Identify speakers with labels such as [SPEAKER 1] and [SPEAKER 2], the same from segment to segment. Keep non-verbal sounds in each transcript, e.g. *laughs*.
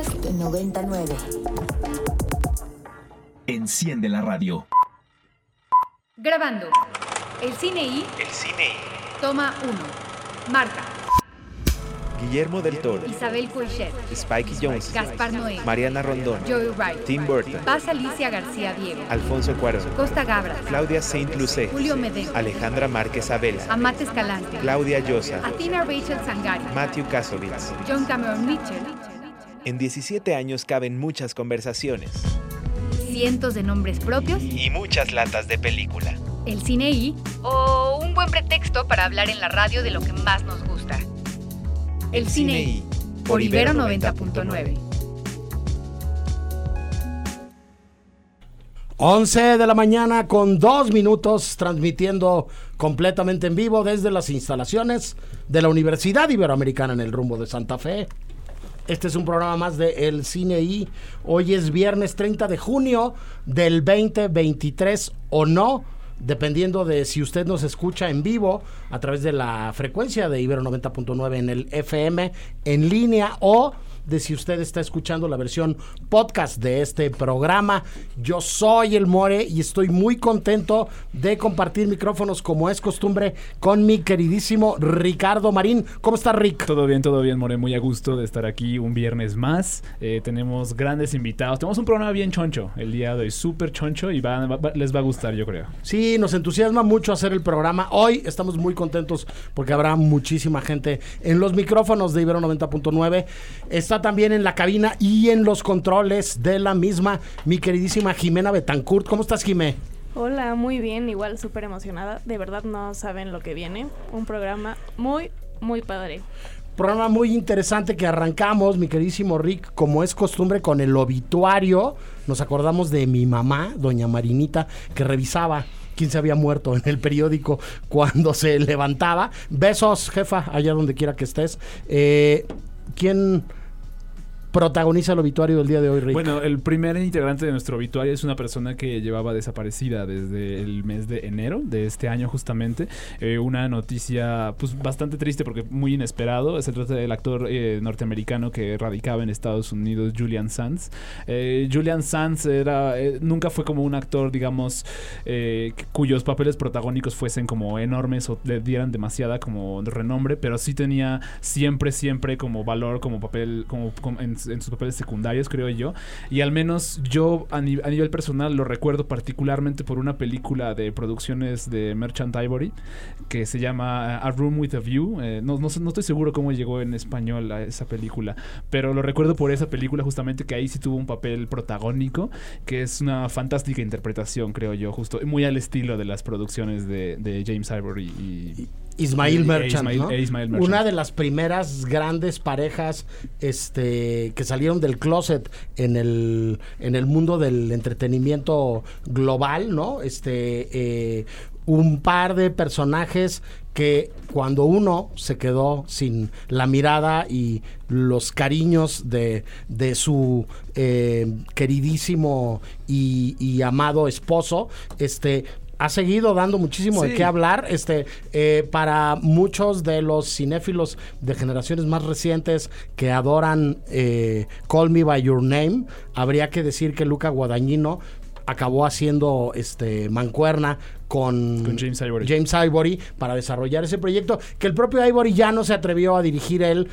[SPEAKER 1] Podcast 99.
[SPEAKER 2] Enciende la radio.
[SPEAKER 3] Grabando. El cine y.
[SPEAKER 4] El cine y
[SPEAKER 3] Toma 1. Marca.
[SPEAKER 4] Guillermo del Toro,
[SPEAKER 3] Isabel Coixet.
[SPEAKER 4] Spike Jones,
[SPEAKER 3] Gaspar Noé.
[SPEAKER 4] Mariana Rondón,
[SPEAKER 3] Joey Wright.
[SPEAKER 4] Tim Burton,
[SPEAKER 3] Paz Alicia García Diego.
[SPEAKER 4] Alfonso Cuarón,
[SPEAKER 3] Costa Gabra.
[SPEAKER 4] Claudia Saint Lucé,
[SPEAKER 3] Julio Medeo.
[SPEAKER 4] Alejandra Márquez Abela,
[SPEAKER 3] Amate Escalante.
[SPEAKER 4] Claudia Llosa,
[SPEAKER 3] Atina Rachel Sangari.
[SPEAKER 4] Matthew Kasovitz.
[SPEAKER 3] John Cameron Mitchell.
[SPEAKER 4] En 17 años caben muchas conversaciones
[SPEAKER 3] Cientos de nombres propios.
[SPEAKER 4] y muchas latas de película.
[SPEAKER 3] El cine y. O un buen pretexto para hablar en la radio de lo que más nos gusta. El cine y. Por Ibero 90.9.
[SPEAKER 5] 11 de la mañana con dos minutos transmitiendo completamente en vivo desde las instalaciones de la Universidad Iberoamericana en el rumbo de Santa Fe. Este es un programa más de El Cine y hoy es viernes 30 de junio del 2023 o no, dependiendo de si usted nos escucha en vivo a través de la frecuencia de Ibero 90.9 en el FM en línea o de si usted está escuchando la versión podcast de este programa. Yo soy el More y estoy muy contento de compartir micrófonos como es costumbre con mi queridísimo Ricardo Marín. ¿Cómo está Rick?
[SPEAKER 6] Todo bien, todo bien, More. Muy a gusto de estar aquí un viernes más. Eh, tenemos grandes invitados. Tenemos un programa bien choncho el día de hoy, súper choncho y va- va- les va a gustar, yo creo.
[SPEAKER 5] Sí, nos entusiasma mucho hacer el programa. Hoy estamos muy contentos porque habrá muchísima gente en los micrófonos de Ibero 90.9. Está también en la cabina y en los controles de la misma mi queridísima Jimena Betancourt. ¿Cómo estás, Jimé?
[SPEAKER 7] Hola, muy bien, igual súper emocionada. De verdad no saben lo que viene. Un programa muy, muy padre.
[SPEAKER 5] Programa muy interesante que arrancamos, mi queridísimo Rick, como es costumbre con el obituario. Nos acordamos de mi mamá, doña Marinita, que revisaba quién se había muerto en el periódico cuando se levantaba. Besos, jefa, allá donde quiera que estés. Eh, ¿Quién protagoniza el obituario del día de hoy, Rick?
[SPEAKER 6] Bueno, el primer integrante de nuestro obituario es una persona que llevaba desaparecida desde el mes de enero de este año justamente. Eh, una noticia pues bastante triste porque muy inesperado. Se trata del actor eh, norteamericano que radicaba en Estados Unidos, Julian Sands. Eh, Julian Sands era, eh, nunca fue como un actor, digamos, eh, cuyos papeles protagónicos fuesen como enormes o le dieran demasiada como renombre, pero sí tenía siempre, siempre como valor, como papel, como, como en, en sus papeles secundarios, creo yo. Y al menos yo a, ni- a nivel personal lo recuerdo particularmente por una película de producciones de Merchant Ivory que se llama A Room with a View. Eh, no, no, estoy seguro cómo llegó en español a esa película, pero lo recuerdo por esa película justamente que ahí sí tuvo un papel protagónico, que es una fantástica interpretación, creo yo, justo muy al estilo de las producciones de James Ivory y...
[SPEAKER 5] Ismail Merchant,
[SPEAKER 6] Ismail-
[SPEAKER 5] ¿no?
[SPEAKER 6] Ismail Merchant.
[SPEAKER 5] Una de las primeras grandes parejas este, que salieron del closet en el, en el mundo del entretenimiento global, ¿no? Este, eh, un par de personajes que cuando uno se quedó sin la mirada y los cariños de, de su eh, queridísimo y, y amado esposo, este ha seguido dando muchísimo de qué hablar. Este, eh, para muchos de los cinéfilos de generaciones más recientes que adoran eh, Call Me by Your Name, habría que decir que Luca Guadagnino acabó haciendo este mancuerna con,
[SPEAKER 6] Con James Ivory.
[SPEAKER 5] James Ivory para desarrollar ese proyecto que el propio Ivory ya no se atrevió a dirigir él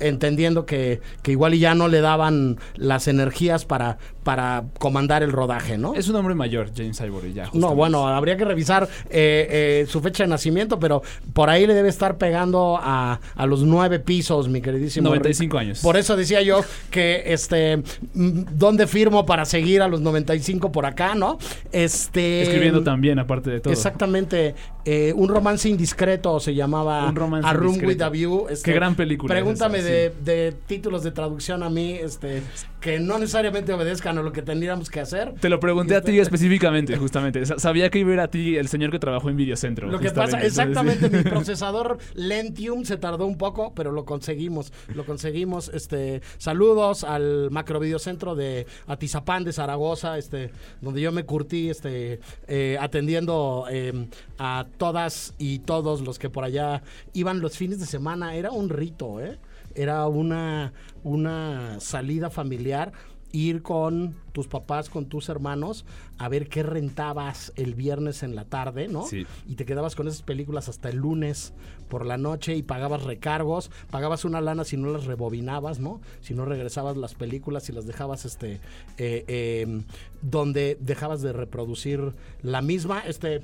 [SPEAKER 5] entendiendo que, que igual y ya no le daban las energías para, para comandar el rodaje, ¿no?
[SPEAKER 6] Es un hombre mayor, James Ivory, ya.
[SPEAKER 5] No, bueno, habría que revisar eh, eh, su fecha de nacimiento, pero por ahí le debe estar pegando a, a los nueve pisos, mi queridísimo.
[SPEAKER 6] 95
[SPEAKER 5] Rick.
[SPEAKER 6] años.
[SPEAKER 5] Por eso decía yo que, este, mm, ¿dónde firmo para seguir a los 95 por acá, no? Este.
[SPEAKER 6] Escribiendo también, aparte de todo.
[SPEAKER 5] Exactamente. eh, un romance indiscreto se llamaba
[SPEAKER 6] Un romance
[SPEAKER 5] A Room
[SPEAKER 6] indiscreto.
[SPEAKER 5] with a View. este,
[SPEAKER 6] Qué gran película
[SPEAKER 5] Pregúntame
[SPEAKER 6] esa,
[SPEAKER 5] de, de títulos de traducción a mí, este, que no necesariamente obedezcan lo que tendríamos que hacer.
[SPEAKER 6] Te lo pregunté a ti específicamente, justamente. Sa- Sabía que iba a ir a ti el señor que trabajó en Videocentro.
[SPEAKER 5] Lo que pasa, exactamente, mi *laughs* procesador Lentium se tardó un poco, pero lo conseguimos, lo conseguimos. Este, saludos al macro videocentro de Atizapán de Zaragoza, este, donde yo me curtí, este, eh, atendiendo eh, a todas y todos los que por allá iban los fines de semana. Era un rito, ¿eh? era una, una salida familiar ir con tus papás, con tus hermanos, a ver qué rentabas el viernes en la tarde, ¿no?
[SPEAKER 6] Sí.
[SPEAKER 5] Y te quedabas con esas películas hasta el lunes por la noche y pagabas recargos, pagabas una lana si no las rebobinabas, ¿no? Si no regresabas las películas y las dejabas, este, eh, eh, donde dejabas de reproducir la misma, este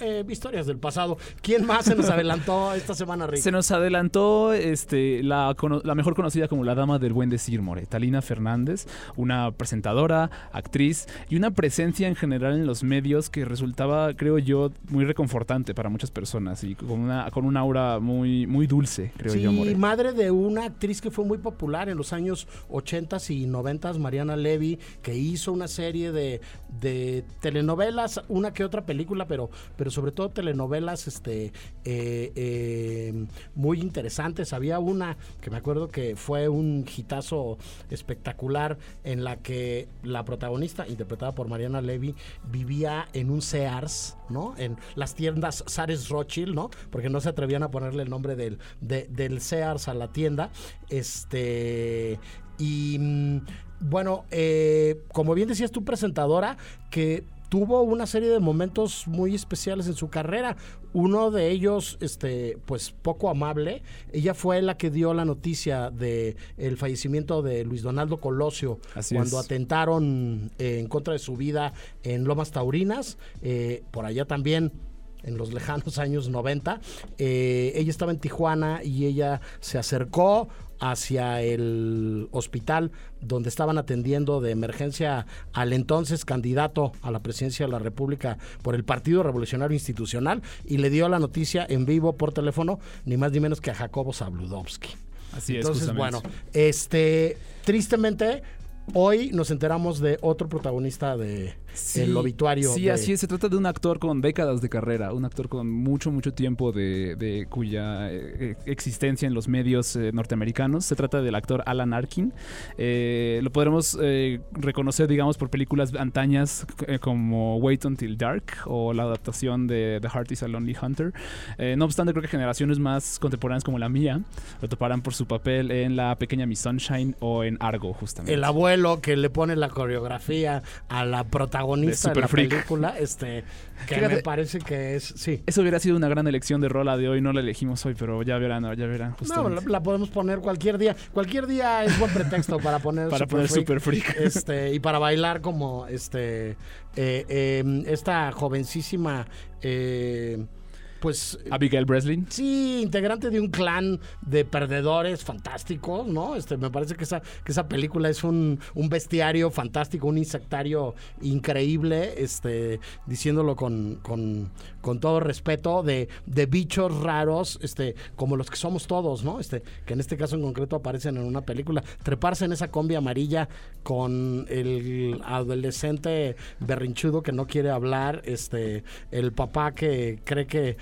[SPEAKER 5] eh, historias del pasado. ¿Quién más se nos adelantó esta semana, Rick?
[SPEAKER 6] Se nos adelantó este, la, mejor conocida como la dama del buen decir, More, Talina Fernández, una presentadora, actriz y una presencia en general en los medios que resultaba, creo yo, muy reconfortante para muchas personas y con una, con un aura muy, muy dulce, creo
[SPEAKER 5] sí,
[SPEAKER 6] yo, More.
[SPEAKER 5] madre de una actriz que fue muy popular en los años 80 y 90, Mariana Levy, que hizo una serie de, de telenovelas, una que otra película, pero, pero sobre todo telenovelas este, eh, eh, muy interesantes. Había una que me acuerdo que fue un hitazo espectacular en la que la protagonista, interpretada por Mariana Levy, vivía en un Sears, ¿no? En las tiendas Sares Rothschild, ¿no? Porque no se atrevían a ponerle el nombre del, de- del Sears a la tienda. Este. Y mm, bueno, eh, como bien decías tu presentadora, que tuvo una serie de momentos muy especiales en su carrera. Uno de ellos, este, pues poco amable. Ella fue la que dio la noticia de el fallecimiento de Luis Donaldo Colosio
[SPEAKER 6] Así
[SPEAKER 5] cuando
[SPEAKER 6] es.
[SPEAKER 5] atentaron eh, en contra de su vida en Lomas Taurinas. Eh, por allá también en los lejanos años 90. Eh, ella estaba en Tijuana y ella se acercó hacia el hospital donde estaban atendiendo de emergencia al entonces candidato a la presidencia de la República por el Partido Revolucionario Institucional y le dio la noticia en vivo por teléfono, ni más ni menos que a Jacobo Zabludovsky.
[SPEAKER 6] Así es,
[SPEAKER 5] Entonces, bueno, este, tristemente, hoy nos enteramos de otro protagonista de
[SPEAKER 6] Sí,
[SPEAKER 5] el obituario.
[SPEAKER 6] Sí,
[SPEAKER 5] de-
[SPEAKER 6] así es. Se trata de un actor con décadas de carrera, un actor con mucho, mucho tiempo de, de cuya eh, existencia en los medios eh, norteamericanos. Se trata del actor Alan Arkin. Eh, lo podremos reconocer, digamos, por películas antañas como Wait Until Dark o la adaptación de The Heart is a Lonely Hunter. No obstante, creo que generaciones más contemporáneas como la mía lo toparán por su papel en La Pequeña Miss Sunshine o en Argo, justamente.
[SPEAKER 5] el abuelo que le pone la coreografía a la protagonista
[SPEAKER 6] De
[SPEAKER 5] de,
[SPEAKER 6] Super
[SPEAKER 5] la
[SPEAKER 6] Freak.
[SPEAKER 5] película, *laughs* este, que
[SPEAKER 6] Fíjate-
[SPEAKER 5] me parece que es, sí.
[SPEAKER 6] Eso hubiera sido una gran elección de rola de hoy, no la elegimos hoy, pero ya verán, ya verán
[SPEAKER 5] No, la, la podemos poner cualquier día. Cualquier día es buen pretexto para poner *laughs*
[SPEAKER 6] para poner
[SPEAKER 5] Freak,
[SPEAKER 6] Super Freak. *laughs*
[SPEAKER 5] Este, y para bailar como este eh, eh, esta jovencísima eh, pues
[SPEAKER 6] Abigail Breslin.
[SPEAKER 5] Sí, integrante de un clan de perdedores fantásticos, ¿no? Este, me parece que esa, que esa película es un, un bestiario fantástico, un insectario increíble, este, diciéndolo con, con, con todo respeto, de, de bichos raros, este, como los que somos todos, ¿no? Este, que en este caso en concreto aparecen en una película. Treparse en esa combi amarilla con el adolescente berrinchudo que no quiere hablar, este, el papá que cree que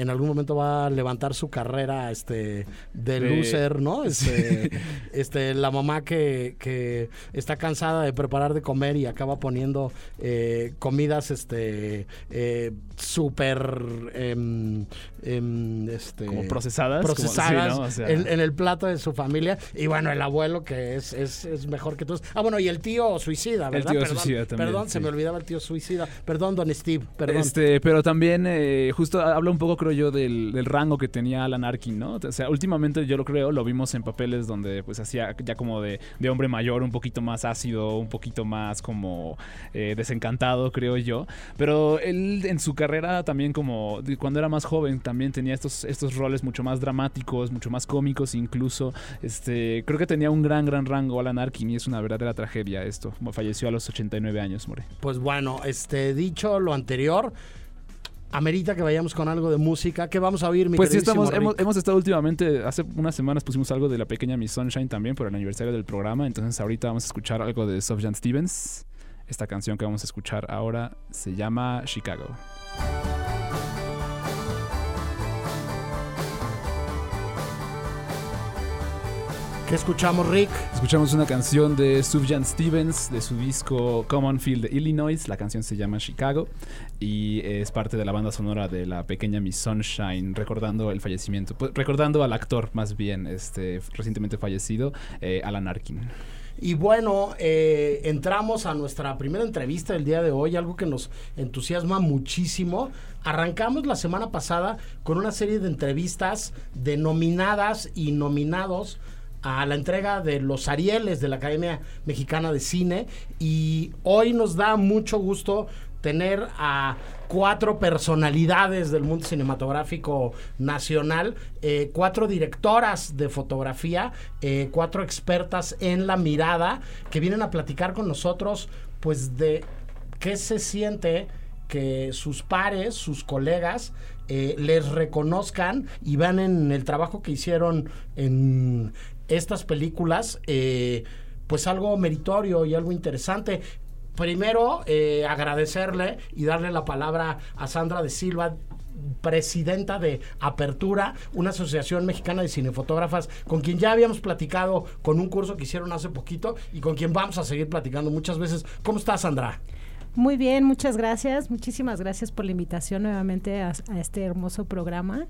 [SPEAKER 5] en algún momento va a levantar su carrera este de loser, ¿no? Este, este la mamá que, que está cansada de preparar de comer y acaba poniendo eh, comidas este eh, súper em, em, este
[SPEAKER 6] Como procesadas. como-
[SPEAKER 5] procesadas
[SPEAKER 6] sí, ¿no? O sea,
[SPEAKER 5] en, en el plato de su familia. Y bueno el abuelo que es, es, es mejor que todos. Ah bueno y el tío suicida
[SPEAKER 6] El
[SPEAKER 5] verdad
[SPEAKER 6] tío
[SPEAKER 5] perdón,
[SPEAKER 6] suicida también,
[SPEAKER 5] perdón se me olvidaba el tío suicida. Perdón don Steve perdón.
[SPEAKER 6] Este, pero también eh, justo habla un poco, creo yo, del, rango que tenía Alan Arkin, ¿no? O sea, últimamente yo lo creo, lo vimos en papeles donde pues hacía ya como de, de hombre mayor, un poquito más ácido, un poquito más como eh, desencantado, creo yo. Pero él en su carrera también como cuando era más joven también tenía estos, estos roles mucho más dramáticos, mucho más cómicos incluso. Este, creo que tenía un gran, gran rango Alan Arkin y es una verdadera tragedia esto. Falleció a los 89 años, More.
[SPEAKER 5] Pues bueno, este dicho lo anterior, amerita que vayamos con algo de música. ¿Qué vamos a oír, mi
[SPEAKER 6] Pues sí, estamos, hemos, hemos estado últimamente, hace unas semanas pusimos algo de la pequeña Miss Sunshine también por el aniversario del programa, entonces ahorita vamos a escuchar algo de Sufjan Stevens. Esta canción que vamos a escuchar ahora se llama Chicago.
[SPEAKER 5] ¿Qué escuchamos, Rick?
[SPEAKER 6] Escuchamos una canción de Sufjan Stevens de su disco Common Field de Illinois. La canción se llama Chicago y es parte de la banda sonora de la pequeña Miss Sunshine, recordando el fallecimiento, pues, recordando al actor más bien, este recientemente fallecido, eh, Alan Arkin.
[SPEAKER 5] Y bueno, eh, entramos a nuestra primera entrevista del día de hoy, algo que nos entusiasma muchísimo. Arrancamos la semana pasada con una serie de entrevistas denominadas y nominados a la entrega de los Arieles de la Academia Mexicana de Cine. Y hoy nos da mucho gusto tener a cuatro personalidades del mundo cinematográfico nacional, eh, cuatro directoras de fotografía, eh, cuatro expertas en la mirada que vienen a platicar con nosotros pues de qué se siente que sus pares, sus colegas, eh, les reconozcan y vean en el trabajo que hicieron en estas películas, pues algo meritorio y algo interesante primero eh, agradecerle y darle la palabra a Sandra de Silva, presidenta de Apertura, una asociación mexicana de cinefotógrafas, con quien ya habíamos platicado con un curso que hicieron hace poquito y con quien vamos a seguir platicando muchas veces. ¿Cómo estás, Sandra?
[SPEAKER 1] Muy bien, muchas gracias. Muchísimas gracias por la invitación nuevamente a, este hermoso programa.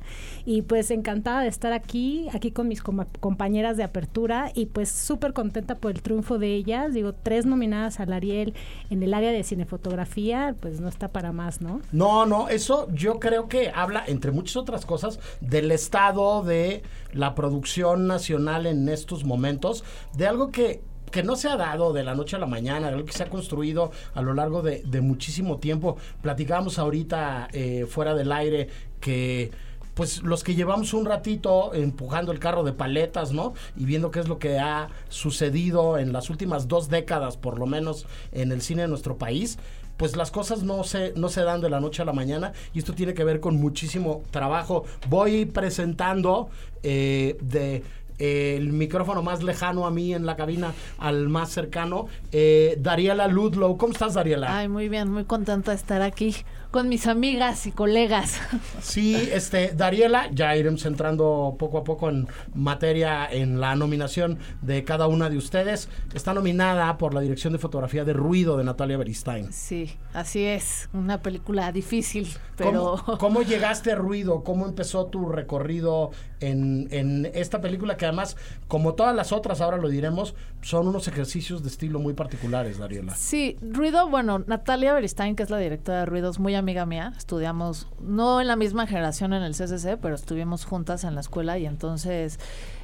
[SPEAKER 1] Y pues encantada de estar aquí, aquí con mis compañeras de apertura y pues súper contenta por el triunfo de ellas. Digo, tres nominadas al Ariel en el área de cinefotografía, pues no está para más, ¿no?
[SPEAKER 5] No, no, eso yo creo que habla, entre muchas otras cosas, del estado de la producción nacional en estos momentos, de algo que que no se ha dado de la noche a la mañana, algo que se ha construido a lo largo de, muchísimo tiempo. Platicábamos ahorita eh, fuera del aire que pues los que llevamos un ratito empujando el carro de paletas, ¿no? Y viendo qué es lo que ha sucedido en las últimas dos décadas, por lo menos en el cine de nuestro país, pues las cosas no se, no se dan de la noche a la mañana y esto tiene que ver con muchísimo trabajo. Voy presentando eh, de el micrófono más lejano a mí en la cabina al más cercano. Eh, Dariela Ludlow, ¿cómo estás, Dariela?
[SPEAKER 8] Ay, muy bien, muy contenta de estar aquí con mis amigas y colegas.
[SPEAKER 5] Sí, este, Dariela, ya iremos entrando poco a poco en materia en la nominación de cada una de ustedes. Está nominada por la dirección de fotografía de Ruido de Natalia Beristain.
[SPEAKER 8] Sí, así es, una película difícil, pero...
[SPEAKER 5] ¿Cómo, *laughs* llegaste a Ruido? ¿Cómo empezó tu recorrido en, en esta película que además, como todas las otras, ahora lo diremos, son unos ejercicios de estilo muy particulares, Dariela?
[SPEAKER 8] Sí, Ruido, bueno, Natalia Beristain, que es la directora de Ruido, es muy amiga mía, estudiamos, no en la misma generación en el CCC, pero estuvimos juntas en la escuela y entonces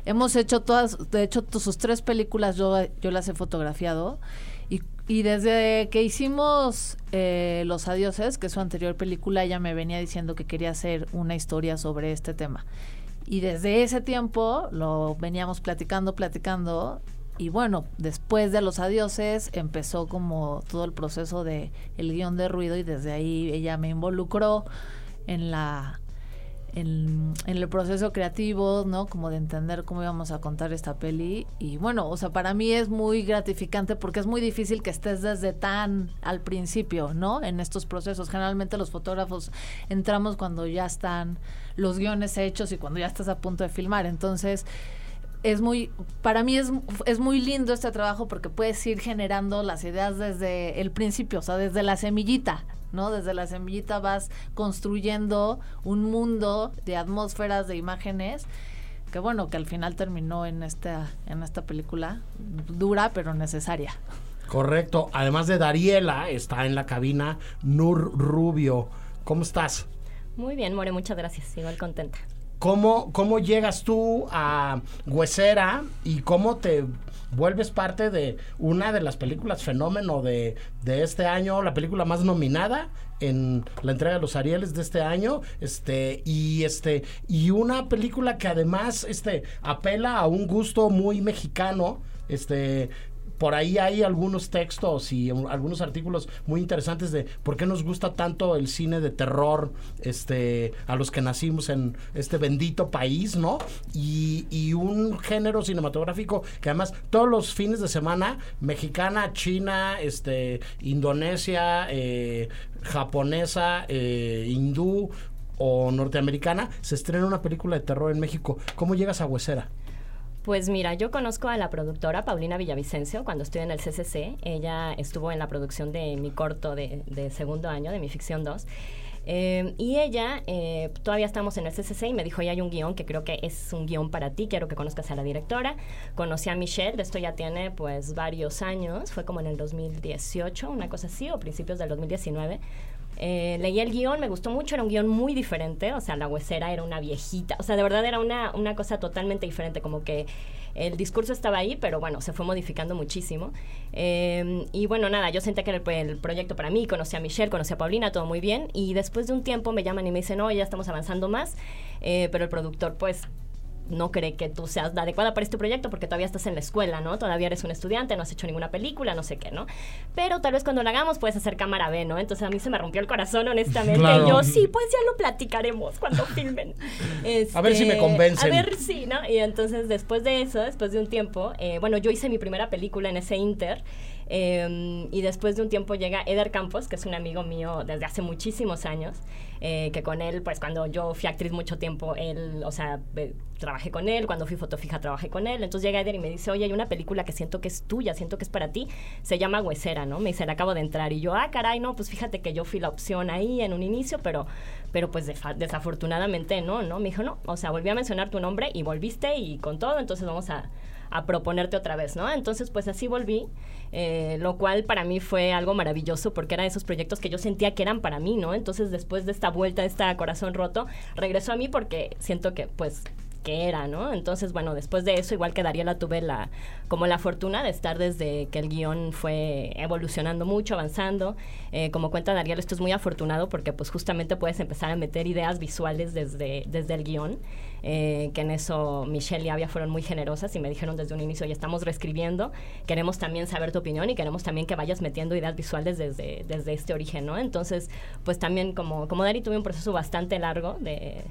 [SPEAKER 8] hemos hecho todas, de hecho sus tres películas yo, yo las he fotografiado y, y desde que hicimos eh, Los Adioses, que es su anterior película, ella me venía diciendo que quería hacer una historia sobre este tema. Y desde ese tiempo lo veníamos platicando, platicando y bueno, después de los adioses empezó como todo el proceso de el guion de ruido y desde ahí ella me involucró en la en, el proceso creativo, ¿no? Como de entender cómo íbamos a contar esta peli. Y bueno, o sea, para mí es muy gratificante porque es muy difícil que estés desde tan al principio, ¿no? En estos procesos. Generalmente los fotógrafos entramos cuando ya están los guiones hechos y cuando ya estás a punto de filmar. Entonces, es muy, para mí es, es muy lindo este trabajo porque puedes ir generando las ideas desde el principio, o sea, desde la semillita, ¿no? Desde la semillita vas construyendo un mundo de atmósferas, de imágenes, que bueno, que al final terminó en esta, en esta película dura pero necesaria.
[SPEAKER 5] Correcto. Además de Dariela, está en la cabina Nur Rubio. ¿Cómo estás?
[SPEAKER 9] Muy bien, More, muchas gracias. Igual contenta.
[SPEAKER 5] ¿Cómo, ¿Cómo llegas tú a Huesera y cómo te vuelves parte de una de las películas fenómeno de, de, este año, la película más nominada en la entrega de los Arieles de este año, este y este y una película que además este apela a un gusto muy mexicano, este por ahí hay algunos textos y algunos artículos muy interesantes de por qué nos gusta tanto el cine de terror este a los que nacimos en este bendito país, ¿no? Y, y un género cinematográfico que además todos los fines de semana, mexicana, china, este, indonesia, eh, japonesa, eh, hindú o norteamericana, se estrena una película de terror en México. ¿Cómo llegas a Huesera?
[SPEAKER 9] Pues mira, yo conozco a la productora Paulina Villavicencio cuando estoy en el CCC. Ella estuvo en la producción de mi corto de, de segundo año, de mi ficción 2. Eh, y ella, eh, todavía estamos en el CCC y me dijo, ya hay un guion que creo que es un guion para ti, quiero que conozcas a la directora. Conocí a Michelle, de esto ya tiene pues varios años, fue como en el 2018, una cosa así, o principios del 2019. Eh, leí el guion, me gustó mucho, era un guion muy diferente, o sea, la huesera era una viejita, o sea, de verdad era una, una cosa totalmente diferente, como que el discurso estaba ahí, pero bueno, se fue modificando muchísimo. Eh, y bueno, nada, yo senté que era el, el, proyecto para mí, conocí a Michelle, conocí a Paulina, todo muy bien. Y después de un tiempo me llaman y me dicen, no, ya estamos avanzando más, eh, pero el productor pues no cree que tú seas la adecuada para este proyecto porque todavía estás en la escuela, ¿no? Todavía eres un estudiante, no has hecho ninguna película, no sé qué, ¿no? Pero tal vez cuando la hagamos puedes hacer cámara B, ¿no? Entonces a mí se me rompió el corazón, honestamente. Claro. Y yo, sí, pues ya lo platicaremos cuando filmen.
[SPEAKER 5] Este, a ver si me convencen.
[SPEAKER 9] A ver si, ¿no? Y entonces después de eso, después de un tiempo, eh, bueno, yo hice mi primera película en ese inter. Eh, y después de un tiempo llega Eder Campos, que es un amigo mío desde hace muchísimos años, eh, que con él, pues cuando yo fui actriz mucho tiempo, él, o sea, trabajé con él, cuando fui fotofija trabajé con él, entonces llega Eder y me dice, oye, hay una película que siento que es tuya, siento que es para ti, se llama Huesera, ¿no? Me dice, la acabo de entrar y yo, ah, caray, no, pues fíjate que yo fui la opción ahí en un inicio, pero, pero pues desafortunadamente no, ¿no? Me dijo, no, o sea, volví a mencionar tu nombre y volviste y con todo, entonces vamos a a proponerte otra vez, ¿no? Entonces, pues así volví, eh, lo cual para mí fue algo maravilloso porque eran esos proyectos que yo sentía que eran para mí, ¿no? Entonces, después de esta vuelta, de este corazón roto, regresó a mí porque siento que, pues, era, ¿no? Entonces, bueno, después de eso, igual que Dariela tuve la, como la fortuna de estar desde que el guion fue evolucionando mucho, avanzando. Eh, como cuenta Dariela, esto es muy afortunado porque pues justamente puedes empezar a meter ideas visuales desde, desde el guion. Eh, que en eso Michelle y Avia fueron muy generosas y me dijeron desde un inicio, ya estamos reescribiendo, queremos también saber tu opinión y queremos también que vayas metiendo ideas visuales desde, desde este origen, ¿no? Entonces, pues también como, como Dari tuve un proceso bastante largo de,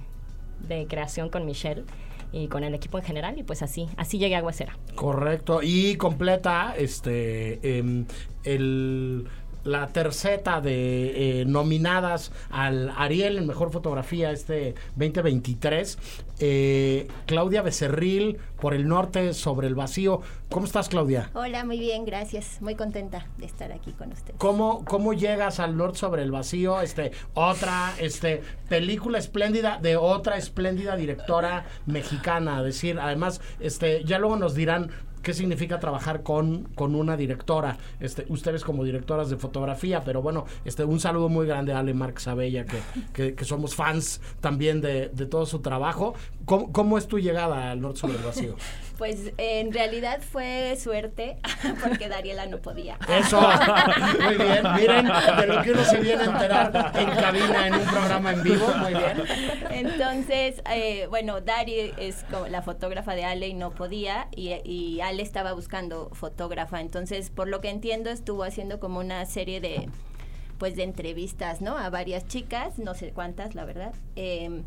[SPEAKER 9] de creación con Michelle y con el equipo en general y pues así así llegué a Huesera.
[SPEAKER 5] Correcto y completa este eh, el la terceta de eh, nominadas al Ariel en Mejor Fotografía este 2023. Eh, Claudia Becerril por el norte sobre el vacío. ¿Cómo estás, Claudia?
[SPEAKER 10] Hola, muy bien, gracias. Muy contenta de estar aquí con ustedes.
[SPEAKER 5] ¿Cómo, cómo llegas al norte sobre el vacío? Este, otra este, película espléndida de otra espléndida directora mexicana. Es decir, además, este, ya luego nos dirán qué significa trabajar con, con una directora. Este, ustedes como directoras de fotografía, pero bueno, este, un saludo muy grande a Ale Marx Abella, que, que, somos fans también de, de todo su trabajo. ¿Cómo, ¿Cómo, es tu llegada al Norte sobre el Vacío? *laughs*
[SPEAKER 10] Pues en realidad fue suerte, *laughs* porque Dariela no podía.
[SPEAKER 5] Eso, *laughs* muy bien. Miren de lo que uno se viene a enterar en cabina, en un programa en vivo, muy bien.
[SPEAKER 10] Entonces, eh, bueno, Dari es como la fotógrafa de Ale y no podía, y, y Ale estaba buscando fotógrafa. Entonces, por lo que entiendo, estuvo haciendo como una serie de pues de entrevistas, ¿no? A varias chicas, no sé cuántas, la verdad. Eh,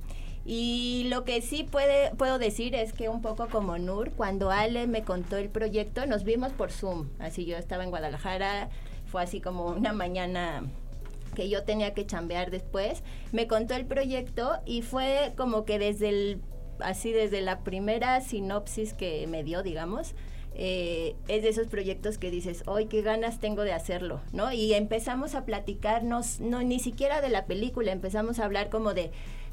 [SPEAKER 10] y lo que sí puede, puedo decir es que un poco como Nur, cuando Ale me contó el proyecto, nos vimos por Zoom. Así yo estaba en Guadalajara, fue así como una mañana que yo tenía que chambear después. Me contó el proyecto y fue como que desde el, así desde la primera sinopsis que me dio, digamos, eh, es de esos proyectos que dices, hoy qué ganas tengo de hacerlo, ¿no? Y empezamos a platicarnos, no ni siquiera de la película, empezamos a hablar como de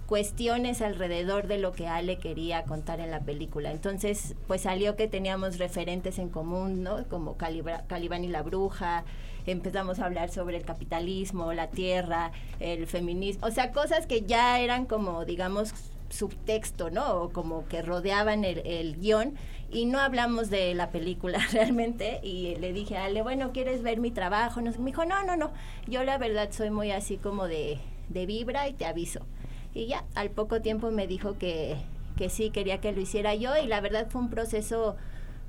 [SPEAKER 10] cuestiones alrededor de lo que Ale quería contar en la película. Entonces, pues salió que teníamos referentes en común, ¿no? Como Calibán y la Bruja, empezamos a hablar sobre el capitalismo, la tierra, el feminismo, o sea, cosas que ya eran como, digamos, subtexto, ¿no? O como que rodeaban el, el guion y no hablamos de la película *laughs* realmente y le dije a Ale, bueno, ¿quieres ver mi trabajo? Nos, me dijo, no, no, no, yo la verdad soy muy así como de, de vibra y te aviso. Y ya, al poco tiempo me dijo que, que sí, quería que lo hiciera yo y la verdad fue un proceso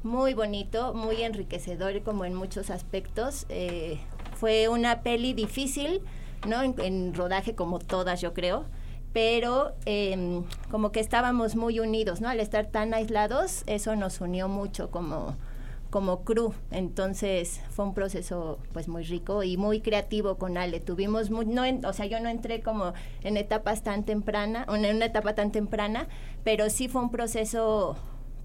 [SPEAKER 10] muy bonito, muy enriquecedor como en muchos aspectos. Eh, fue una peli difícil, ¿no? En, rodaje como todas, yo creo, pero eh, como que estábamos muy unidos, ¿no? Al estar tan aislados, eso nos unió mucho como como crew. Entonces fue un proceso pues muy rico y muy creativo con Ale. Tuvimos muy, no o sea, yo no entré como en etapas tan temprana, en una etapa tan temprana, pero sí fue un proceso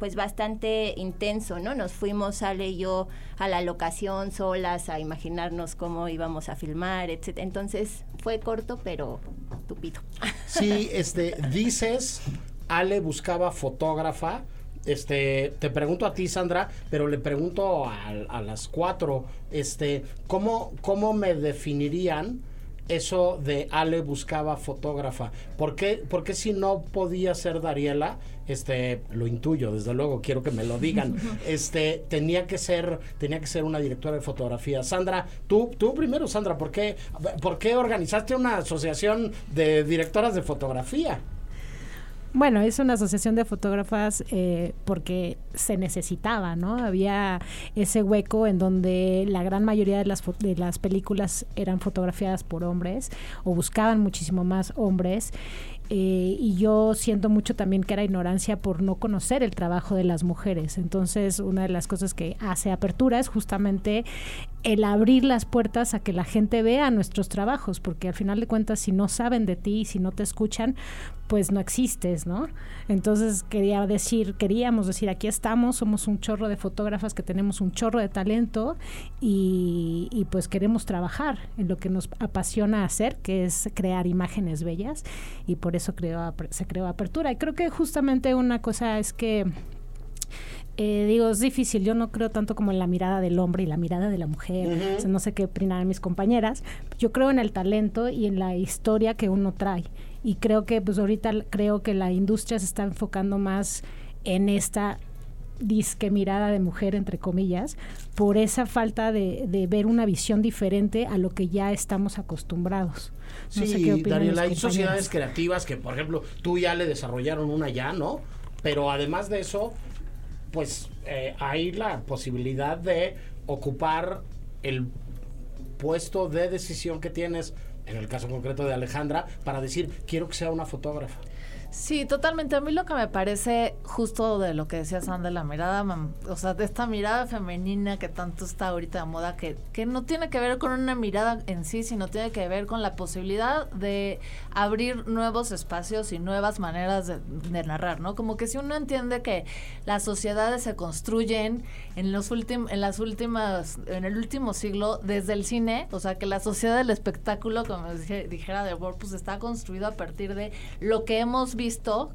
[SPEAKER 10] pues bastante intenso, ¿no? Nos fuimos, Ale y yo, a la locación solas a imaginarnos cómo íbamos a filmar, etc. Entonces fue corto, pero tupido.
[SPEAKER 5] Sí, este, dices, Ale buscaba fotógrafa. Este, te pregunto a ti, Sandra, pero le pregunto a, a las cuatro, este, ¿cómo, cómo me definirían eso de Ale buscaba fotógrafa? ¿Por qué, por qué si no podía ser Dariela? Este, lo intuyo, desde luego, quiero que me lo digan. *laughs* Este, tenía que ser, tenía que ser una directora de fotografía. Sandra, tú, tú primero, Sandra, ¿por qué, por qué organizaste una asociación de directoras de fotografía?
[SPEAKER 1] Bueno, es una asociación de fotógrafas eh, porque se necesitaba, ¿no? Había ese hueco en donde la gran mayoría de las, de las películas eran fotografiadas por hombres o buscaban muchísimo más hombres. Eh, y yo siento mucho también que era ignorancia por no conocer el trabajo de las mujeres. Entonces, una de las cosas que hace Apertura es justamente el abrir las puertas a que la gente vea nuestros trabajos, porque al final de cuentas, si no saben de ti, si no te escuchan, pues no existes, ¿no? Entonces quería decir, queríamos decir, aquí estamos, somos un chorro de fotógrafas que tenemos un chorro de talento y, y pues queremos trabajar en lo que nos apasiona hacer, que es crear imágenes bellas y por eso creó, se creó Apertura. Y creo que justamente una cosa es que eh, digo, es difícil, yo no creo tanto como en la mirada del hombre y la mirada de la mujer, uh -huh. o sea, no sé qué opinan mis compañeras, yo creo en el talento y en la historia que uno trae y creo que pues ahorita creo que la industria se está enfocando más en esta disque mirada de mujer entre comillas por esa falta de, de, ver una visión diferente a lo que ya estamos acostumbrados.
[SPEAKER 5] No sí sé Daniela hay sociedades creativas que por ejemplo tú ya le desarrollaron una ya no pero además de eso pues eh, hay la posibilidad de ocupar el puesto de decisión que tienes en el caso concreto de Alejandra, para decir, quiero que sea una fotógrafa.
[SPEAKER 8] Sí, totalmente. A mí lo que me parece justo de lo que decía Sandra, la mirada, o sea, de esta mirada femenina que tanto está ahorita de moda, que, que no tiene que ver con una mirada en sí, sino tiene que ver con la posibilidad de abrir nuevos espacios y nuevas maneras de, narrar, ¿no? Como que si uno entiende que las sociedades se construyen en los últimos, en las últimas, en el último siglo desde el cine, o sea, que la sociedad del espectáculo, como dije, dijera de Word, pues está construido a partir de lo que hemos visto,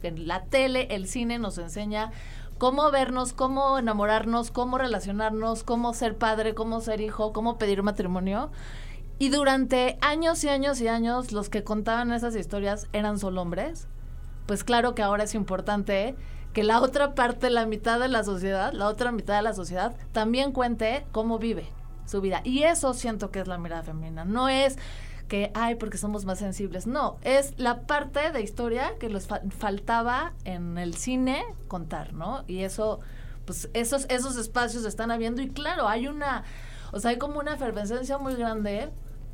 [SPEAKER 8] que la tele, el cine nos enseña cómo vernos, cómo enamorarnos, cómo relacionarnos, cómo ser padre, cómo ser hijo, cómo pedir matrimonio. Y durante años y años y años los que contaban esas historias eran solo hombres. Pues claro que ahora es importante que la otra parte, la mitad de la sociedad, la otra mitad de la sociedad, también cuente cómo vive su vida. Y eso siento que es la mirada femenina. No es que, ay, porque somos más sensibles. No, es la parte de historia que les fa faltaba en el cine contar, ¿no? Y eso, pues esos, esos espacios están habiendo y claro, hay una, o sea, hay como una efervescencia muy grande.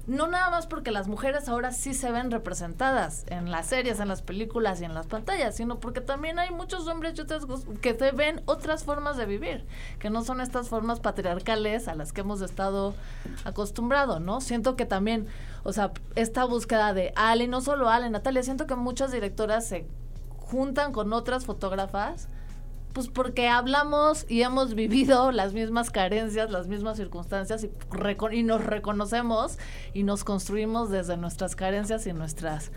[SPEAKER 8] No nada más porque las mujeres ahora sí se ven representadas en las series, en las películas y en las pantallas, sino porque también hay muchos hombres que se ven otras formas de vivir, que no son estas formas patriarcales a las que hemos estado acostumbrados, ¿no? Siento que también, o sea, esta búsqueda de Ale, no solo Ale, Natalia, siento que muchas directoras se juntan con otras fotógrafas, pues porque hablamos y hemos vivido *laughs* las mismas carencias, las mismas circunstancias y, y, nos reconocemos y nos construimos desde nuestras carencias y nuestras,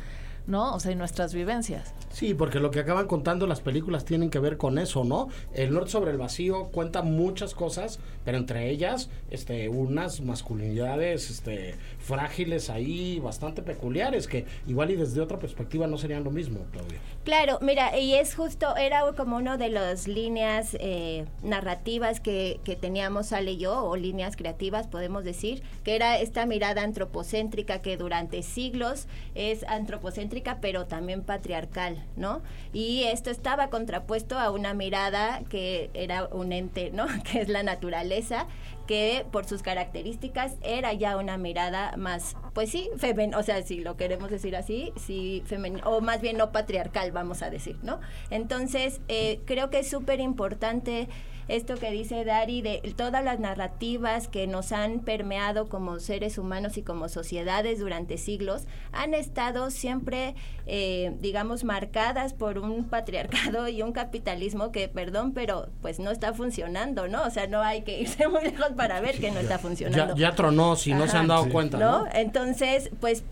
[SPEAKER 8] ¿no? O sea, y nuestras vivencias.
[SPEAKER 5] Sí, porque lo que acaban contando las películas tienen que ver con eso, ¿no? El Norte sobre el Vacío cuenta muchas cosas, pero entre ellas, este, unas masculinidades, este, frágiles ahí, bastante peculiares, que igual y desde otra perspectiva no serían lo mismo, Claudia.
[SPEAKER 10] Claro, mira, y es justo, era como una de las líneas eh, narrativas que, que teníamos Ale y yo, o líneas creativas, podemos decir, que era esta mirada antropocéntrica que durante siglos es antropocéntrica, pero también patriarcal, ¿no? Y esto estaba contrapuesto a una mirada que era un ente, ¿no? *laughs* Que es la naturaleza, que por sus características era ya una mirada más, pues sí, femenina, o sea, si lo queremos decir así, sí, femenina, o más bien no patriarcal, vamos a decir, ¿no? Entonces, eh, creo que es súper importante esto que dice Dari de todas las narrativas que nos han permeado como seres humanos y como sociedades durante siglos han estado siempre, eh, digamos, marcadas por un patriarcado y un capitalismo que, perdón, pero pues no está funcionando, ¿no? O sea, no hay que irse muy lejos para ver que no está funcionando.
[SPEAKER 5] Ya, tronó, si no se han dado cuenta. ¿no?
[SPEAKER 10] Entonces, pues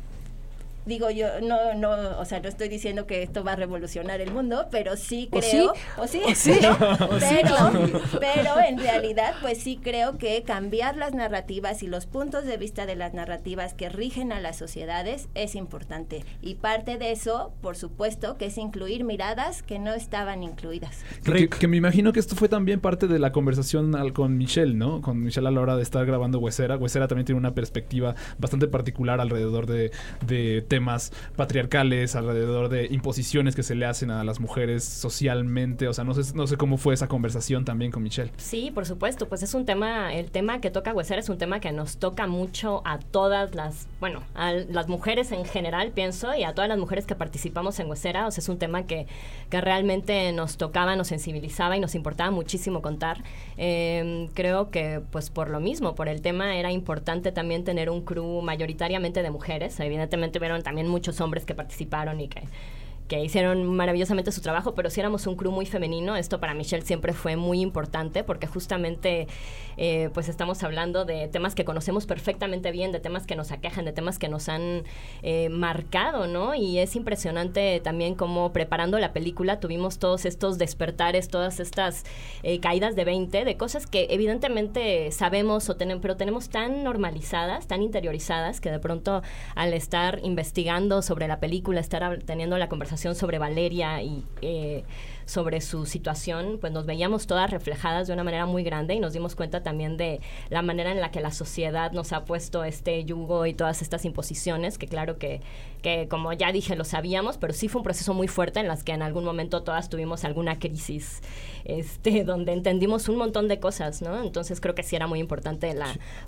[SPEAKER 10] digo yo no no o sea no estoy diciendo que esto va a revolucionar el mundo pero sí creo o sí, *laughs* pero, *laughs* pero en realidad pues sí creo que cambiar las narrativas y los puntos de vista de las narrativas que rigen a las sociedades es importante. Y parte de eso por supuesto que es incluir miradas que no estaban incluidas.
[SPEAKER 6] Que, me imagino que esto fue también parte de la conversación al, con Michelle no con Michelle a la hora de estar grabando Huesera. Huesera también tiene una perspectiva bastante particular alrededor de, de temas patriarcales, alrededor de imposiciones que se le hacen a las mujeres socialmente. O sea, no sé, no sé cómo fue esa conversación también con Michelle.
[SPEAKER 9] Sí, por supuesto, pues es un tema, el tema que toca Huesera es un tema que nos toca mucho a todas las, bueno, a las mujeres en general, pienso, y a todas las mujeres que participamos en Huesera. O sea, es un tema que, que realmente nos tocaba, nos sensibilizaba y nos importaba muchísimo contar. Em, creo que, pues por lo mismo, por el tema era importante también tener un crew mayoritariamente de mujeres. Evidentemente también muchos hombres que participaron y que que hicieron maravillosamente su trabajo, pero si éramos un crew muy femenino, esto para Michelle siempre fue muy importante porque justamente eh, pues estamos hablando de temas que conocemos perfectamente bien, de temas que nos aquejan, de temas que nos han eh, marcado, ¿no? Y es impresionante también como preparando la película tuvimos todos estos despertares, todas estas eh, caídas de 20, de cosas que evidentemente sabemos, o tenemos, pero tenemos tan normalizadas, tan interiorizadas, que de pronto al estar investigando sobre la película, estar teniendo la conversación, sobre Valeria y eh, sobre su situación, pues nos veíamos todas reflejadas de una manera muy grande y nos dimos cuenta también de la manera en la que la sociedad nos ha puesto este yugo y todas estas imposiciones, que claro que, que como ya dije lo sabíamos, pero sí fue un proceso muy fuerte en las que en algún momento todas tuvimos alguna crisis, este, *laughs* donde entendimos un montón de cosas, ¿no? Entonces creo que sí era muy importante la,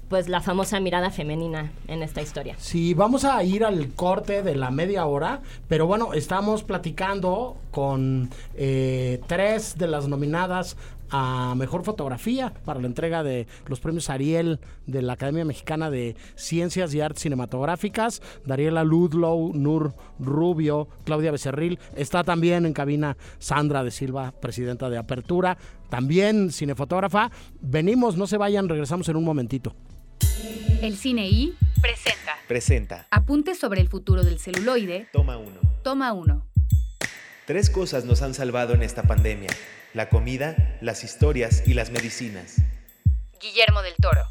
[SPEAKER 9] pues la famosa mirada femenina en esta historia.
[SPEAKER 5] Sí, vamos a ir al corte de la media hora, pero bueno, estamos platicando con eh, tres de las nominadas a mejor fotografía para la entrega de los premios Ariel de la Academia Mexicana de Ciencias y Artes Cinematográficas. Dariela Ludlow, Nur Rubio, Claudia Becerril. Está también en cabina Sandra de Silva, presidenta de Apertura. También cinefotógrafa. Venimos, no se vayan, regresamos en un momentito.
[SPEAKER 3] El Cine I presenta.
[SPEAKER 4] Presenta.
[SPEAKER 3] Apuntes sobre el futuro del celuloide.
[SPEAKER 4] Toma uno.
[SPEAKER 3] Toma uno.
[SPEAKER 4] Tres cosas nos han salvado en esta pandemia. La comida, las historias y las medicinas.
[SPEAKER 3] Guillermo del Toro.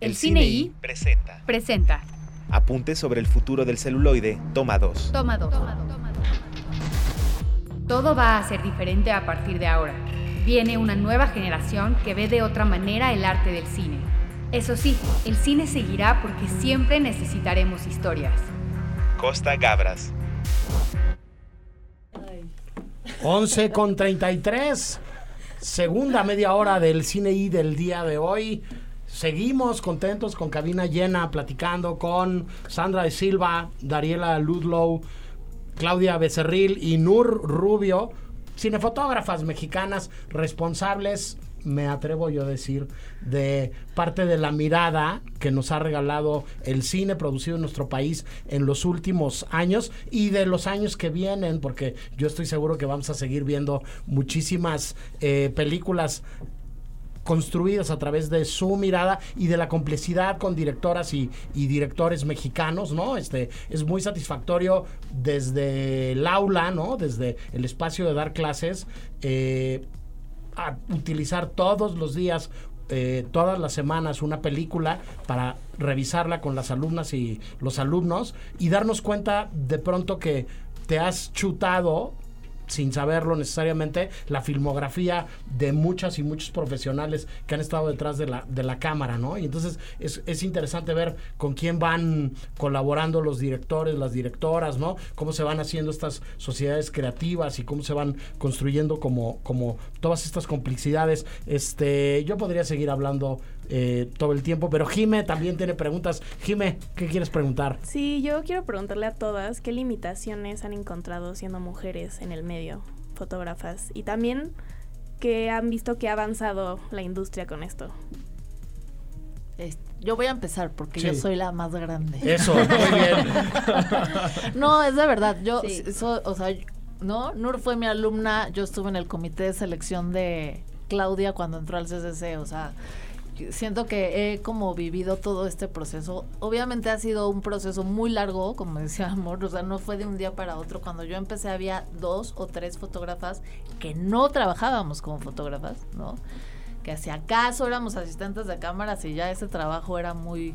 [SPEAKER 3] El, Cine I
[SPEAKER 4] presenta.
[SPEAKER 3] Presenta.
[SPEAKER 4] Apuntes sobre el futuro del celuloide, toma dos.
[SPEAKER 3] Toma dos. Todo va a ser diferente a partir de ahora. Viene una nueva generación que ve de otra manera el arte del cine. Eso sí, el cine seguirá porque siempre necesitaremos historias.
[SPEAKER 4] Costa Gabras.
[SPEAKER 5] 11 con 33. Segunda media hora del cine y del día de hoy. Seguimos contentos con cabina llena, platicando con Sandra de Silva, Dariela Ludlow, Claudia Becerril y Nur Rubio, cinefotógrafas mexicanas responsables me atrevo yo a decir, de parte de la mirada que nos ha regalado el cine producido en nuestro país en los últimos años y de los años que vienen, porque yo estoy seguro que vamos a seguir viendo muchísimas eh, películas construidas a través de su mirada y de la complicidad con directoras y, directores mexicanos, ¿no? Este es muy satisfactorio desde el aula, ¿no? Desde el espacio de dar clases. Eh, a utilizar todos los días eh, todas las semanas una película para revisarla con las alumnas y los alumnos y darnos cuenta de pronto que te has chutado sin saberlo necesariamente, la filmografía de muchas y muchos profesionales que han estado detrás de la, de la cámara, ¿no? Y entonces es, es interesante ver con quién van colaborando los directores, las directoras, ¿no? Cómo se van haciendo estas sociedades creativas y cómo se van construyendo como, como todas estas complicidades. Este, yo podría seguir hablando eh, todo el tiempo. Pero Jime también tiene preguntas. Jime, ¿qué quieres preguntar?
[SPEAKER 7] Sí, yo quiero preguntarle a todas qué limitaciones han encontrado siendo mujeres en el medio, fotógrafas. Y también, que han visto que ha avanzado la industria con esto?
[SPEAKER 8] Es- yo voy a empezar porque
[SPEAKER 5] Sí.
[SPEAKER 8] yo soy la más grande.
[SPEAKER 5] Eso, muy *laughs* bien.
[SPEAKER 8] no, es de verdad. Yo,
[SPEAKER 10] Sí.
[SPEAKER 8] so- o sea, no, Nur fue mi alumna. Yo estuve en el comité de selección de Claudia cuando entró al CCC. O sea, siento que he como vivido todo este proceso. Obviamente ha sido un proceso muy largo, como decía Amor. O sea, no fue de un día para otro. Cuando yo empecé había dos o tres fotógrafas que no trabajábamos como fotógrafas, ¿no? que si acaso éramos asistentes de cámaras y ya ese trabajo era muy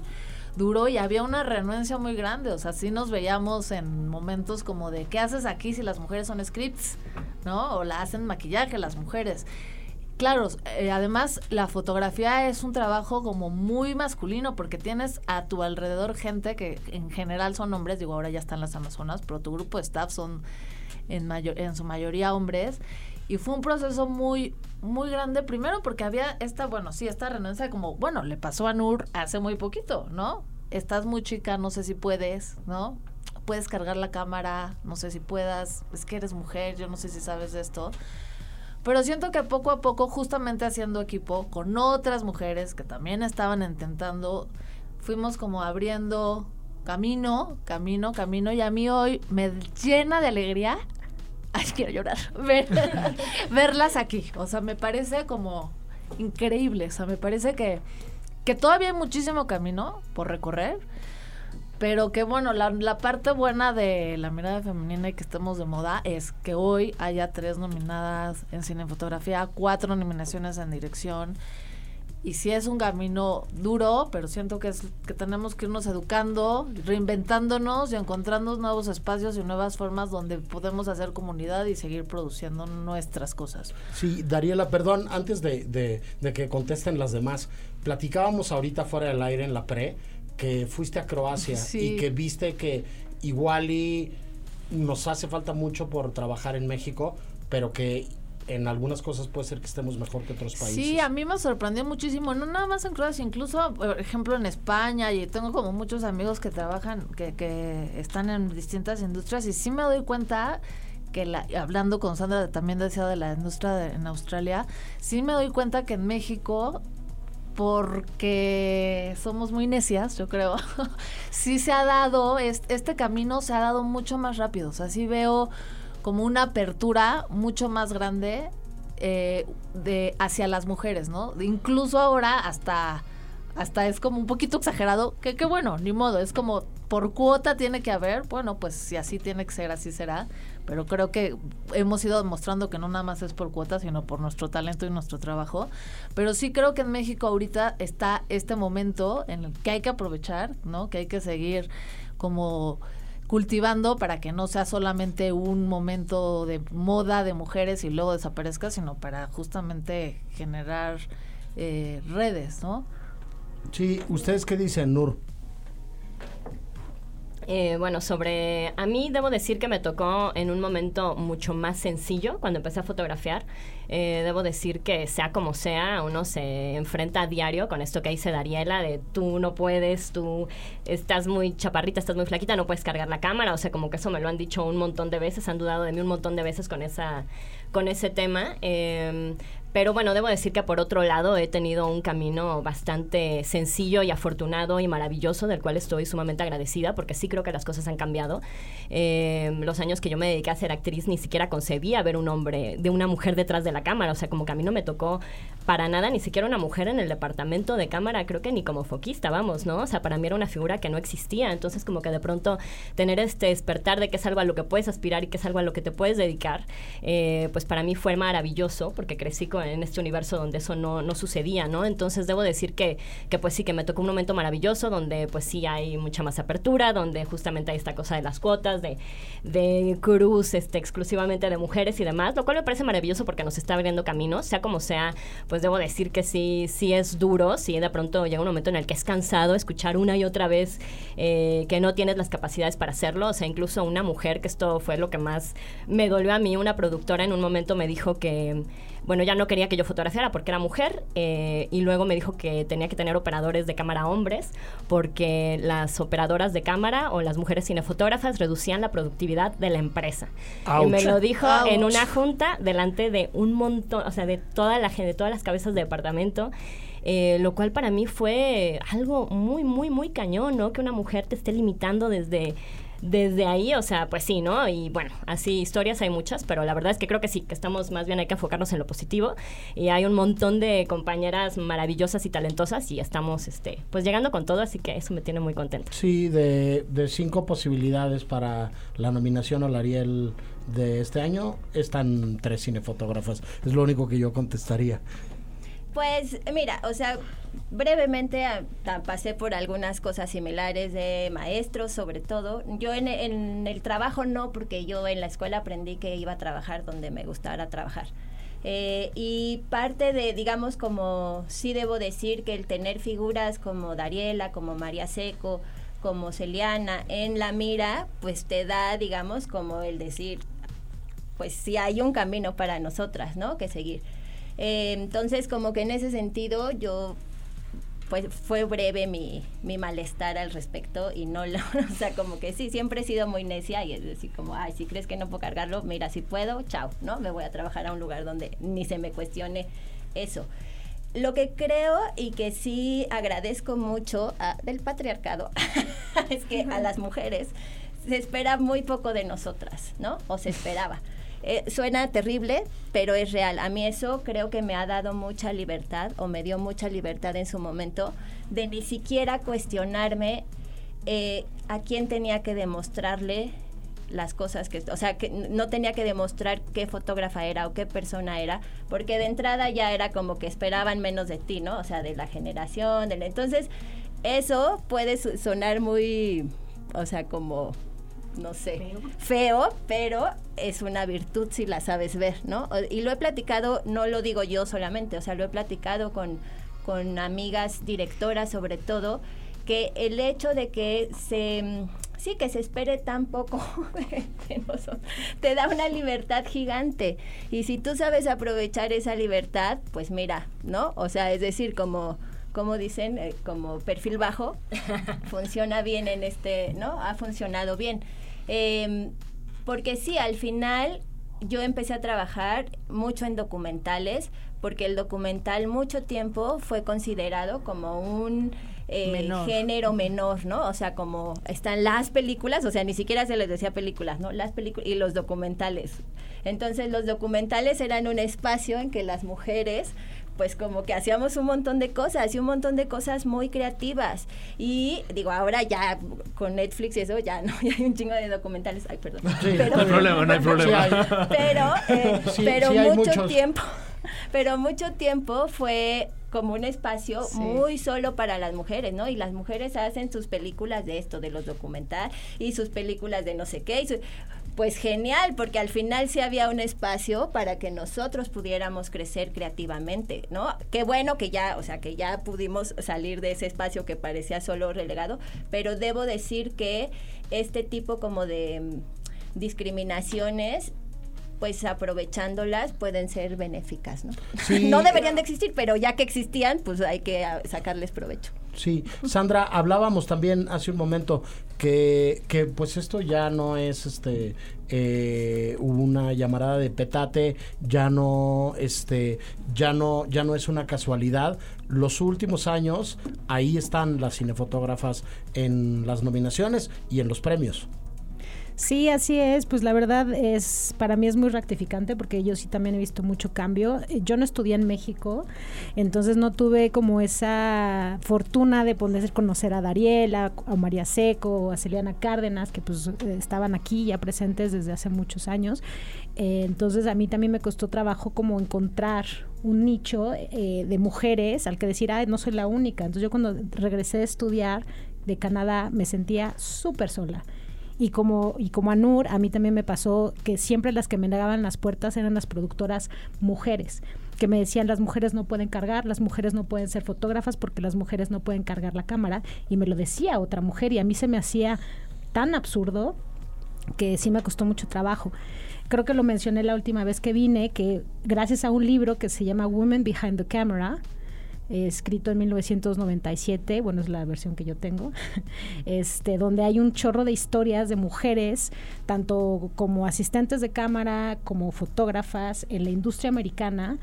[SPEAKER 8] duro y había una renuencia muy grande, o sea, sí nos veíamos en momentos como de ¿qué haces aquí si las mujeres son scripts? ¿No? O la hacen maquillaje las mujeres. Claro, eh, además la fotografía es un trabajo como muy masculino porque tienes a tu alrededor gente que en general son hombres, digo ahora ya están las amazonas, pero tu grupo de staff son en, mayor, en su mayoría hombres. Y fue un proceso muy muy grande primero porque había esta bueno sí esta renuncia como bueno le pasó a Nur hace muy poquito no estás muy chica no sé si puedes no puedes cargar la cámara no sé si puedas es que eres mujer yo no sé si sabes de esto pero siento que poco a poco justamente haciendo equipo con otras mujeres que también estaban intentando fuimos como abriendo camino camino camino y a mí hoy me llena de alegría Ay, quiero llorar. *laughs* Ver- *laughs* verlas aquí. O sea, me parece como increíble. O sea, me parece que, que todavía hay muchísimo camino por recorrer. Pero que bueno, la, parte buena de la mirada femenina y que estemos de moda es que hoy haya tres nominadas en cine y fotografía, cuatro nominaciones en dirección. Y sí es un camino duro, pero siento que es que tenemos que irnos educando, reinventándonos y encontrando nuevos espacios y nuevas formas donde podemos hacer comunidad y seguir produciendo nuestras cosas.
[SPEAKER 5] Sí, Dariela, perdón, antes de, de- de que contesten las demás, platicábamos ahorita fuera del aire en la pre que fuiste a Croacia *laughs*
[SPEAKER 8] Sí.
[SPEAKER 5] y que viste que igual y nos hace falta mucho por trabajar en México, pero que en algunas cosas puede ser que estemos mejor que otros países.
[SPEAKER 8] Sí, a mí me sorprendió muchísimo, no nada más en Croacia, incluso, por ejemplo, en España, y tengo como muchos amigos que trabajan, que, que están en distintas industrias, y sí me doy cuenta que la, hablando con Sandra también decía de la industria de- en Australia, sí me doy cuenta que en México porque somos muy necias, yo creo. *laughs* sí se ha dado, es- este camino se ha dado mucho más rápido. O sea, sí veo como una apertura mucho más grande eh, hacia las mujeres, ¿no? Incluso ahora hasta hasta es como un poquito exagerado, que qué bueno, ni modo, es como por cuota tiene que haber, bueno, pues si así tiene que ser, así será, pero creo que hemos ido demostrando que no nada más es por cuota, sino por nuestro talento y nuestro trabajo, pero sí creo que en México ahorita está este momento en el que hay que aprovechar, ¿no? Que hay que seguir como cultivando para que no sea solamente un momento de moda de mujeres y luego desaparezca, sino para justamente generar eh, redes, ¿no?
[SPEAKER 5] Sí, ¿ustedes qué dicen, Nur?
[SPEAKER 9] Eh, bueno, sobre a mí debo decir que me tocó en un momento mucho más sencillo cuando empecé a fotografiar. Eh, debo decir que sea como sea, uno se enfrenta a diario con esto que dice Dariela de tú no puedes, tú estás muy chaparrita, estás muy flaquita, no puedes cargar la cámara. O sea, como que eso me lo han dicho un montón de veces, han dudado de mí un montón de veces con esa con ese tema. Eh, pero bueno, debo decir que por otro lado he tenido un camino bastante sencillo y afortunado y maravilloso, del cual estoy sumamente agradecida, porque sí creo que las cosas han cambiado. Eh, los años que yo me dediqué a ser actriz ni siquiera concebía ver un hombre, de una mujer detrás de la cámara, o sea, como que a mí no me tocó para nada, ni siquiera una mujer en el departamento de cámara, creo que ni como foquista, vamos, ¿no? O sea, para mí era una figura que no existía, entonces como que de pronto tener este despertar de que es algo a lo que puedes aspirar y que es algo a lo que te puedes dedicar, eh, pues para mí fue maravilloso, porque crecí con, en este universo donde eso no, no sucedía, ¿no? Entonces debo decir que, que pues sí, que me tocó un momento maravilloso donde pues sí hay mucha más apertura, donde justamente hay esta cosa de las cuotas, de, de cruz este, exclusivamente de mujeres y demás, lo cual me parece maravilloso porque nos está abriendo caminos, sea como sea, pues debo decir que sí, sí es duro, sí de pronto llega un momento en el que es cansado escuchar una y otra vez eh, que no tienes las capacidades para hacerlo, o sea, incluso una mujer, que esto fue lo que más me dolió a mí, una productora en un momento me dijo que bueno, ya no quería que yo fotografiara porque era mujer eh, y luego me dijo que tenía que tener operadores de cámara hombres porque las operadoras de cámara o las mujeres cinefotógrafas reducían la productividad de la empresa. Y me lo dijo en una junta delante de un montón, o sea, de toda la gente, de todas las cabezas de departamento. Eh, lo cual para mí fue algo muy, muy, muy cañón, ¿no? Que una mujer te esté limitando desde desde ahí, o sea, pues sí, ¿no? Y bueno, así historias hay muchas, pero la verdad es que creo que sí, que estamos más bien hay que enfocarnos en lo positivo y hay un montón de compañeras maravillosas y talentosas y estamos, este, pues llegando con todo, así que eso me tiene muy contento.
[SPEAKER 5] Sí, de, de cinco posibilidades para la nominación al Ariel de este año, están tres cinefotógrafas. Es lo único que yo contestaría.
[SPEAKER 10] Pues mira, o sea, brevemente ah, pasé por algunas cosas similares de maestros, sobre todo. Yo en, el trabajo no, porque yo en la escuela aprendí que iba a trabajar donde me gustara trabajar. Eh, y parte de, digamos, como sí debo decir que el tener figuras como Dariela, como María Seco, como Celiana en la mira, pues te da, digamos, como el decir, pues sí hay un camino para nosotras, ¿no? Que seguir. Eh, entonces, como que en ese sentido, yo pues fue breve mi, mi malestar al respecto y no lo, *laughs* o sea, como que sí, siempre he sido muy necia y es decir, como, ay, si crees que no puedo cargarlo, mira, si puedo, chao, ¿no? Me voy a trabajar a un lugar donde ni se me cuestione eso. Lo que creo y que sí agradezco mucho del patriarcado *laughs* es que a las mujeres se espera muy poco de nosotras, ¿no? O se esperaba. Eh, suena terrible, pero es real. A mí eso creo que me ha dado mucha libertad o me dio mucha libertad en su momento de ni siquiera cuestionarme eh, a quién tenía que demostrarle las cosas que, o sea, que no tenía que demostrar qué fotógrafa era o qué persona era, porque de entrada ya era como que esperaban menos de ti, ¿no? O sea, de la generación, entonces eso puede sonar muy, o sea, como no sé, feo. pero es una virtud si la sabes ver, ¿no? Y lo he platicado, no lo digo yo solamente, o sea, lo he platicado con, con amigas directoras sobre todo, que el hecho de que se sí que se espere tan poco *laughs* te da una libertad gigante. Y si tú sabes aprovechar esa libertad pues mira no o sea es decir como como dicen eh, como perfil bajo *laughs* funciona bien en este no ha funcionado bien Em, porque sí, al final yo empecé a trabajar mucho en documentales, porque el documental mucho tiempo fue considerado como un eh, género menor, ¿no? O sea, como están las películas, o sea, ni siquiera se les decía películas, ¿no? Las películas y los documentales. Entonces, los documentales eran un espacio en que las mujeres pues como que hacíamos un montón de cosas y un montón de cosas muy creativas. Y digo, ahora ya con Netflix y eso, ya no, *laughs* ya hay un chingo de documentales. Ay, perdón.
[SPEAKER 6] pero, no hay problema, no hay *laughs* problema.
[SPEAKER 10] pero, eh, pero mucho tiempo, *laughs* pero mucho tiempo fue como un espacio muy solo para las mujeres, ¿no? Y las mujeres hacen sus películas de esto, de los documentales, y sus películas de no sé qué. Y pues genial, porque al final sí había un espacio para que nosotros pudiéramos crecer creativamente, ¿no? Qué bueno que ya, o sea, que ya pudimos salir de ese espacio que parecía solo relegado, pero debo decir que este tipo como de mm, discriminaciones pues aprovechándolas pueden ser benéficas, ¿no? *laughs* no deberían de existir, pero ya que existían, pues hay que ah, sacarles provecho.
[SPEAKER 5] Sí, Sandra, hablábamos también hace un momento que, que pues esto ya no es este eh, una llamarada de petate, ya no este ya no ya no es una casualidad. Los últimos años ahí están las cinefotógrafas en las nominaciones y en los premios.
[SPEAKER 1] Sí, así es. Pues la verdad es, para mí es muy rectificante porque yo sí también he visto mucho cambio. Eh, yo no estudié en México, entonces no tuve como esa fortuna de poder conocer a Dariela, a María Seco, a Celiana Cárdenas, que pues eh, estaban aquí ya presentes desde hace muchos años. Eh, entonces a mí también me costó trabajo como encontrar un nicho de mujeres al que decir, ay, no soy la única. Entonces yo cuando regresé a estudiar de Canadá me sentía súper sola y como, y como Anur, a mí también me pasó que siempre las que me negaban las puertas eran las productoras mujeres que me decían las mujeres no pueden cargar, las mujeres no pueden ser fotógrafas porque las mujeres no pueden cargar la cámara y me lo decía otra mujer y a mí se me hacía tan absurdo que sí me costó mucho trabajo. creo que lo mencioné la última vez que vine, que gracias a un libro que se llama Women Behind the Camera, eh, escrito en 1997, bueno, es la versión que yo tengo, *laughs* este, donde hay un chorro de historias de mujeres, tanto como asistentes de cámara, como fotógrafas en la industria americana,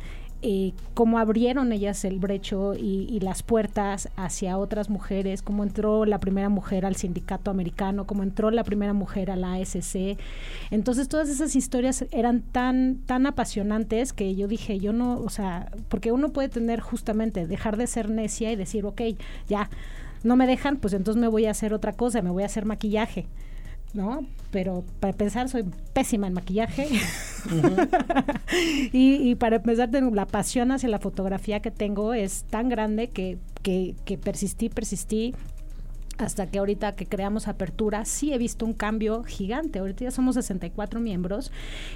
[SPEAKER 1] eh, cómo abrieron ellas el brecho y, y, las puertas hacia otras mujeres, cómo entró la primera mujer al sindicato americano, cómo entró la primera mujer a la ASC. Entonces todas esas historias eran tan, tan apasionantes que yo dije, yo no, o sea, porque uno puede tener justamente, dejar de ser necia y decir, ok, ya, no me dejan, pues entonces me voy a hacer otra cosa, me voy a hacer maquillaje. ¿no? Pero para empezar soy pésima en maquillaje. *laughs* *laughs* y, y, para empezar, la pasión hacia la fotografía que tengo es tan grande que, que, que persistí, persistí hasta que ahorita que creamos apertura sí he visto un cambio gigante. Ahorita ya somos 64 miembros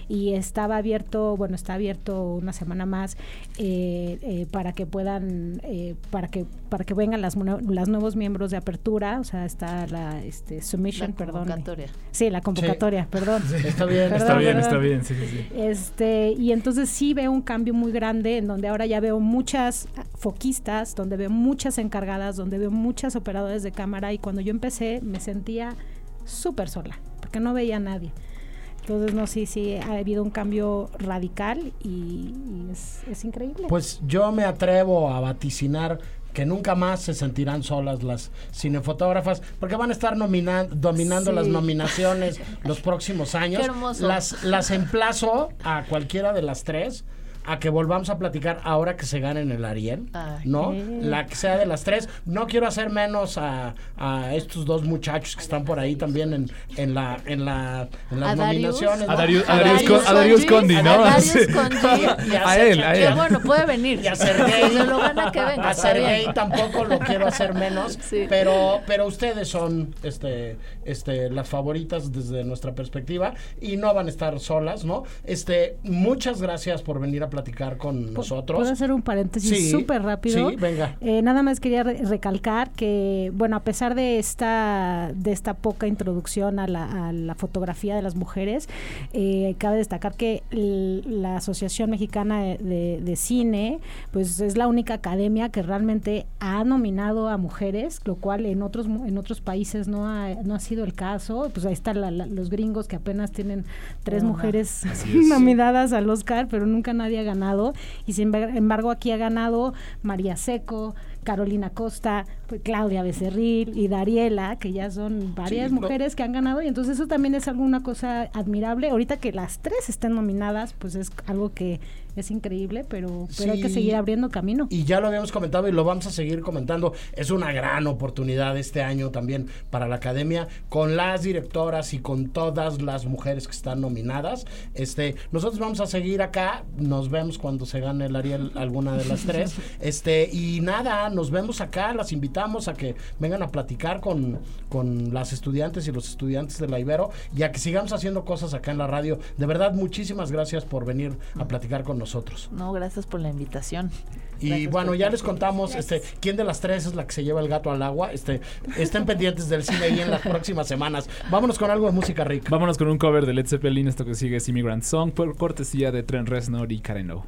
[SPEAKER 1] y estaba abierto, bueno, está abierto una semana más eh, eh, para que puedan, eh, para que para que vengan las, las nuevos miembros de apertura. O sea, está la este, submission,
[SPEAKER 8] La
[SPEAKER 1] perdón.
[SPEAKER 8] convocatoria.
[SPEAKER 1] Sí, la convocatoria, perdón.
[SPEAKER 5] Está bien,
[SPEAKER 1] Perdón,
[SPEAKER 6] Está bien,
[SPEAKER 1] perdón.
[SPEAKER 6] está bien, sí, sí, sí.
[SPEAKER 1] Este, y entonces sí veo un cambio muy grande en donde ahora ya veo muchas foquistas, donde veo muchas encargadas, donde veo muchas operadoras de cámara y cuando yo empecé me sentía súper sola, porque no veía a nadie. Entonces, no, sí, sí, ha habido un cambio radical y, y es, es increíble.
[SPEAKER 5] Pues yo me atrevo a vaticinar que nunca más se sentirán solas las cinefotógrafas, porque van a estar dominando
[SPEAKER 1] Sí.
[SPEAKER 5] las nominaciones *laughs* los próximos años.
[SPEAKER 8] Qué hermoso.
[SPEAKER 5] Las, las emplazo a cualquiera de las tres a que volvamos a platicar ahora que se ganen el Ariel,
[SPEAKER 8] Ay.
[SPEAKER 5] ¿no? La que sea de las tres. No quiero hacer menos a, a estos dos muchachos que están por ahí también en, en la en la en las
[SPEAKER 8] A Darius.
[SPEAKER 5] nominaciones.
[SPEAKER 6] A
[SPEAKER 5] ¿no?
[SPEAKER 6] Darius, a
[SPEAKER 8] A
[SPEAKER 6] Darius,
[SPEAKER 8] Darius
[SPEAKER 6] Con- a Darius Condi,
[SPEAKER 8] a
[SPEAKER 6] ¿no?
[SPEAKER 8] Darius
[SPEAKER 6] Sí.
[SPEAKER 8] Conji. *laughs*
[SPEAKER 5] Y a
[SPEAKER 6] A él, a
[SPEAKER 8] Que
[SPEAKER 6] él.
[SPEAKER 8] bueno, puede venir.
[SPEAKER 5] Y a Sergey.
[SPEAKER 8] Se lo que venga.
[SPEAKER 5] A
[SPEAKER 8] bien.
[SPEAKER 5] Sergey tampoco lo quiero hacer menos, *laughs*
[SPEAKER 8] Sí.
[SPEAKER 5] pero pero ustedes son este este las favoritas desde nuestra perspectiva y no van a estar solas, ¿no? Este muchas gracias por venir a platicar con
[SPEAKER 1] ¿Puedo
[SPEAKER 5] nosotros.
[SPEAKER 1] hacer un paréntesis
[SPEAKER 5] Sí,
[SPEAKER 1] súper rápido?
[SPEAKER 5] sí, venga.
[SPEAKER 1] Eh, nada más quería re- recalcar que, bueno, a pesar de esta, de esta poca introducción a la, a la fotografía de las mujeres, eh, cabe destacar que la Asociación Mexicana de, de- de Cine, pues es la única academia que realmente ha nominado a mujeres, lo cual en otros en otros países no ha, no ha sido el caso. Pues ahí están la- la- los gringos que apenas tienen tres mujeres *laughs* nominadas al Oscar, pero nunca nadie ha ganado. Y sin embar- embargo aquí ha ganado María Seco, Carolina Costa, pues, Claudia Becerril y Dariela, que ya son varias
[SPEAKER 5] Sí,
[SPEAKER 1] mujeres que han ganado. Y entonces eso también es alguna cosa admirable. Ahorita que las tres estén nominadas, pues es algo que es increíble, pero, pero hay que seguir abriendo camino.
[SPEAKER 5] Y ya lo habíamos comentado y lo vamos a seguir comentando. Es una gran oportunidad este año también para la academia con las directoras y con todas las mujeres que están nominadas. Este, nosotros vamos a seguir acá. Nos vemos cuando se gane el Ariel alguna de las tres. *laughs* Este, y nada, nos vemos acá. Las invitamos a que vengan a platicar con, con las estudiantes y los estudiantes de la Ibero y a que sigamos haciendo cosas acá en la radio. De verdad, muchísimas gracias por venir a platicar con nosotros.
[SPEAKER 8] No, gracias por la invitación.
[SPEAKER 5] Y
[SPEAKER 8] Gracias
[SPEAKER 5] bueno, ya les contamos este quién de las tres es la que se lleva el gato al agua. Este, estén pendientes del cine ahí en las próximas semanas. Vámonos con algo de música rica.
[SPEAKER 6] Vámonos con un cover de Led Zeppelin. Esto que sigue es Immigrant Song por cortesía de Trent Reznor y Karen O.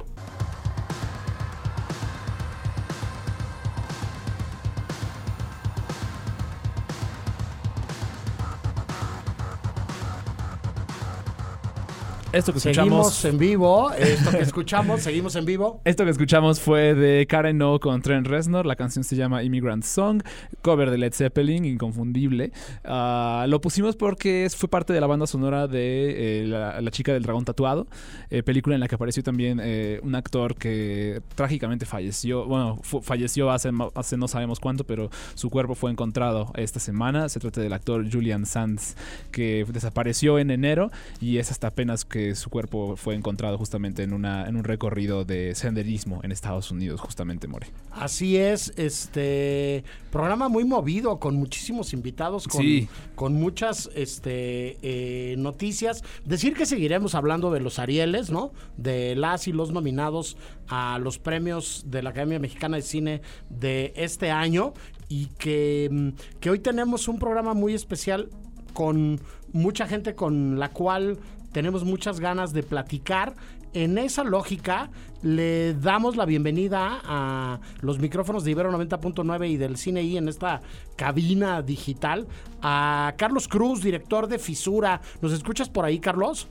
[SPEAKER 6] Esto que
[SPEAKER 5] Seguimos
[SPEAKER 6] escuchamos.
[SPEAKER 5] en vivo. Esto que escuchamos, seguimos en vivo. *laughs*
[SPEAKER 6] Esto que escuchamos fue de Karen O con Trent Reznor. La canción se llama Immigrant Song, cover de Led Zeppelin, inconfundible. Ah, lo pusimos porque fue parte de la banda sonora de eh, la, La chica del dragón tatuado, eh, película en la que apareció también eh, un actor que trágicamente falleció. Bueno, falleció hace, hace no sabemos cuánto, pero su cuerpo fue encontrado esta semana. Se trata del actor Julian Sands, que desapareció en enero y es hasta apenas que su cuerpo fue encontrado justamente en, una, en un recorrido de senderismo en Estados Unidos, justamente, More.
[SPEAKER 5] Así es, este programa muy movido, con muchísimos invitados, con,
[SPEAKER 6] Sí.
[SPEAKER 5] con muchas este, eh, noticias. Decir que seguiremos hablando de los Arieles, ¿no? De las y los nominados a los premios de la Academia Mexicana de Cine de este año y que, mm, que hoy tenemos un programa muy especial con mucha gente con la cual tenemos muchas ganas de platicar. En esa lógica, le damos la bienvenida a los micrófonos de Ibero 90.9 y del Cine I en esta cabina digital a Carlos Cruz, director de Fisura. ¿Nos escuchas por ahí, Carlos?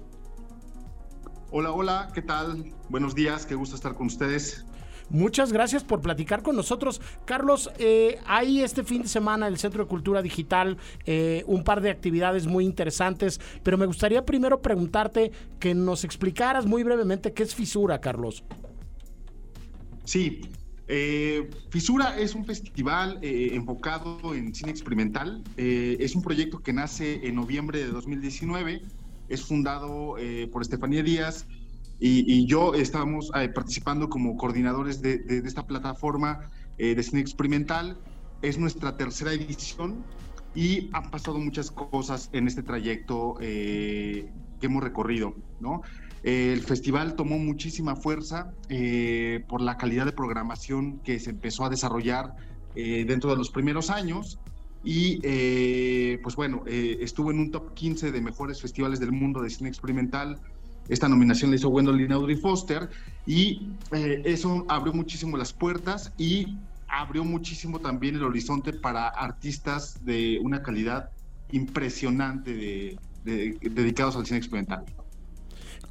[SPEAKER 11] Hola, hola, ¿qué tal? Buenos días, qué gusto estar con ustedes.
[SPEAKER 5] Muchas gracias por platicar con nosotros. Carlos, eh, hay este fin de semana en el Centro de Cultura Digital eh, un par de actividades muy interesantes, pero me gustaría primero preguntarte que nos explicaras muy brevemente qué es Fisura, Carlos.
[SPEAKER 11] Sí, eh, Fisura es un festival enfocado en cine experimental. es un proyecto que nace en noviembre de 2019. Es fundado por Estefanía Díaz y, yo estábamos eh, participando como coordinadores de, esta plataforma eh, de cine experimental. Es nuestra tercera edición y han pasado muchas cosas en este trayecto eh, que hemos recorrido, ¿no? el festival tomó muchísima fuerza por la calidad de programación que se empezó a desarrollar dentro de los primeros años y pues bueno, estuvo en un top 15 de mejores festivales del mundo de cine experimental esta nominación la hizo Gwendolyn Audrey Foster y eh, eso abrió muchísimo las puertas y abrió muchísimo también el horizonte para artistas de una calidad impresionante dedicados al cine experimental.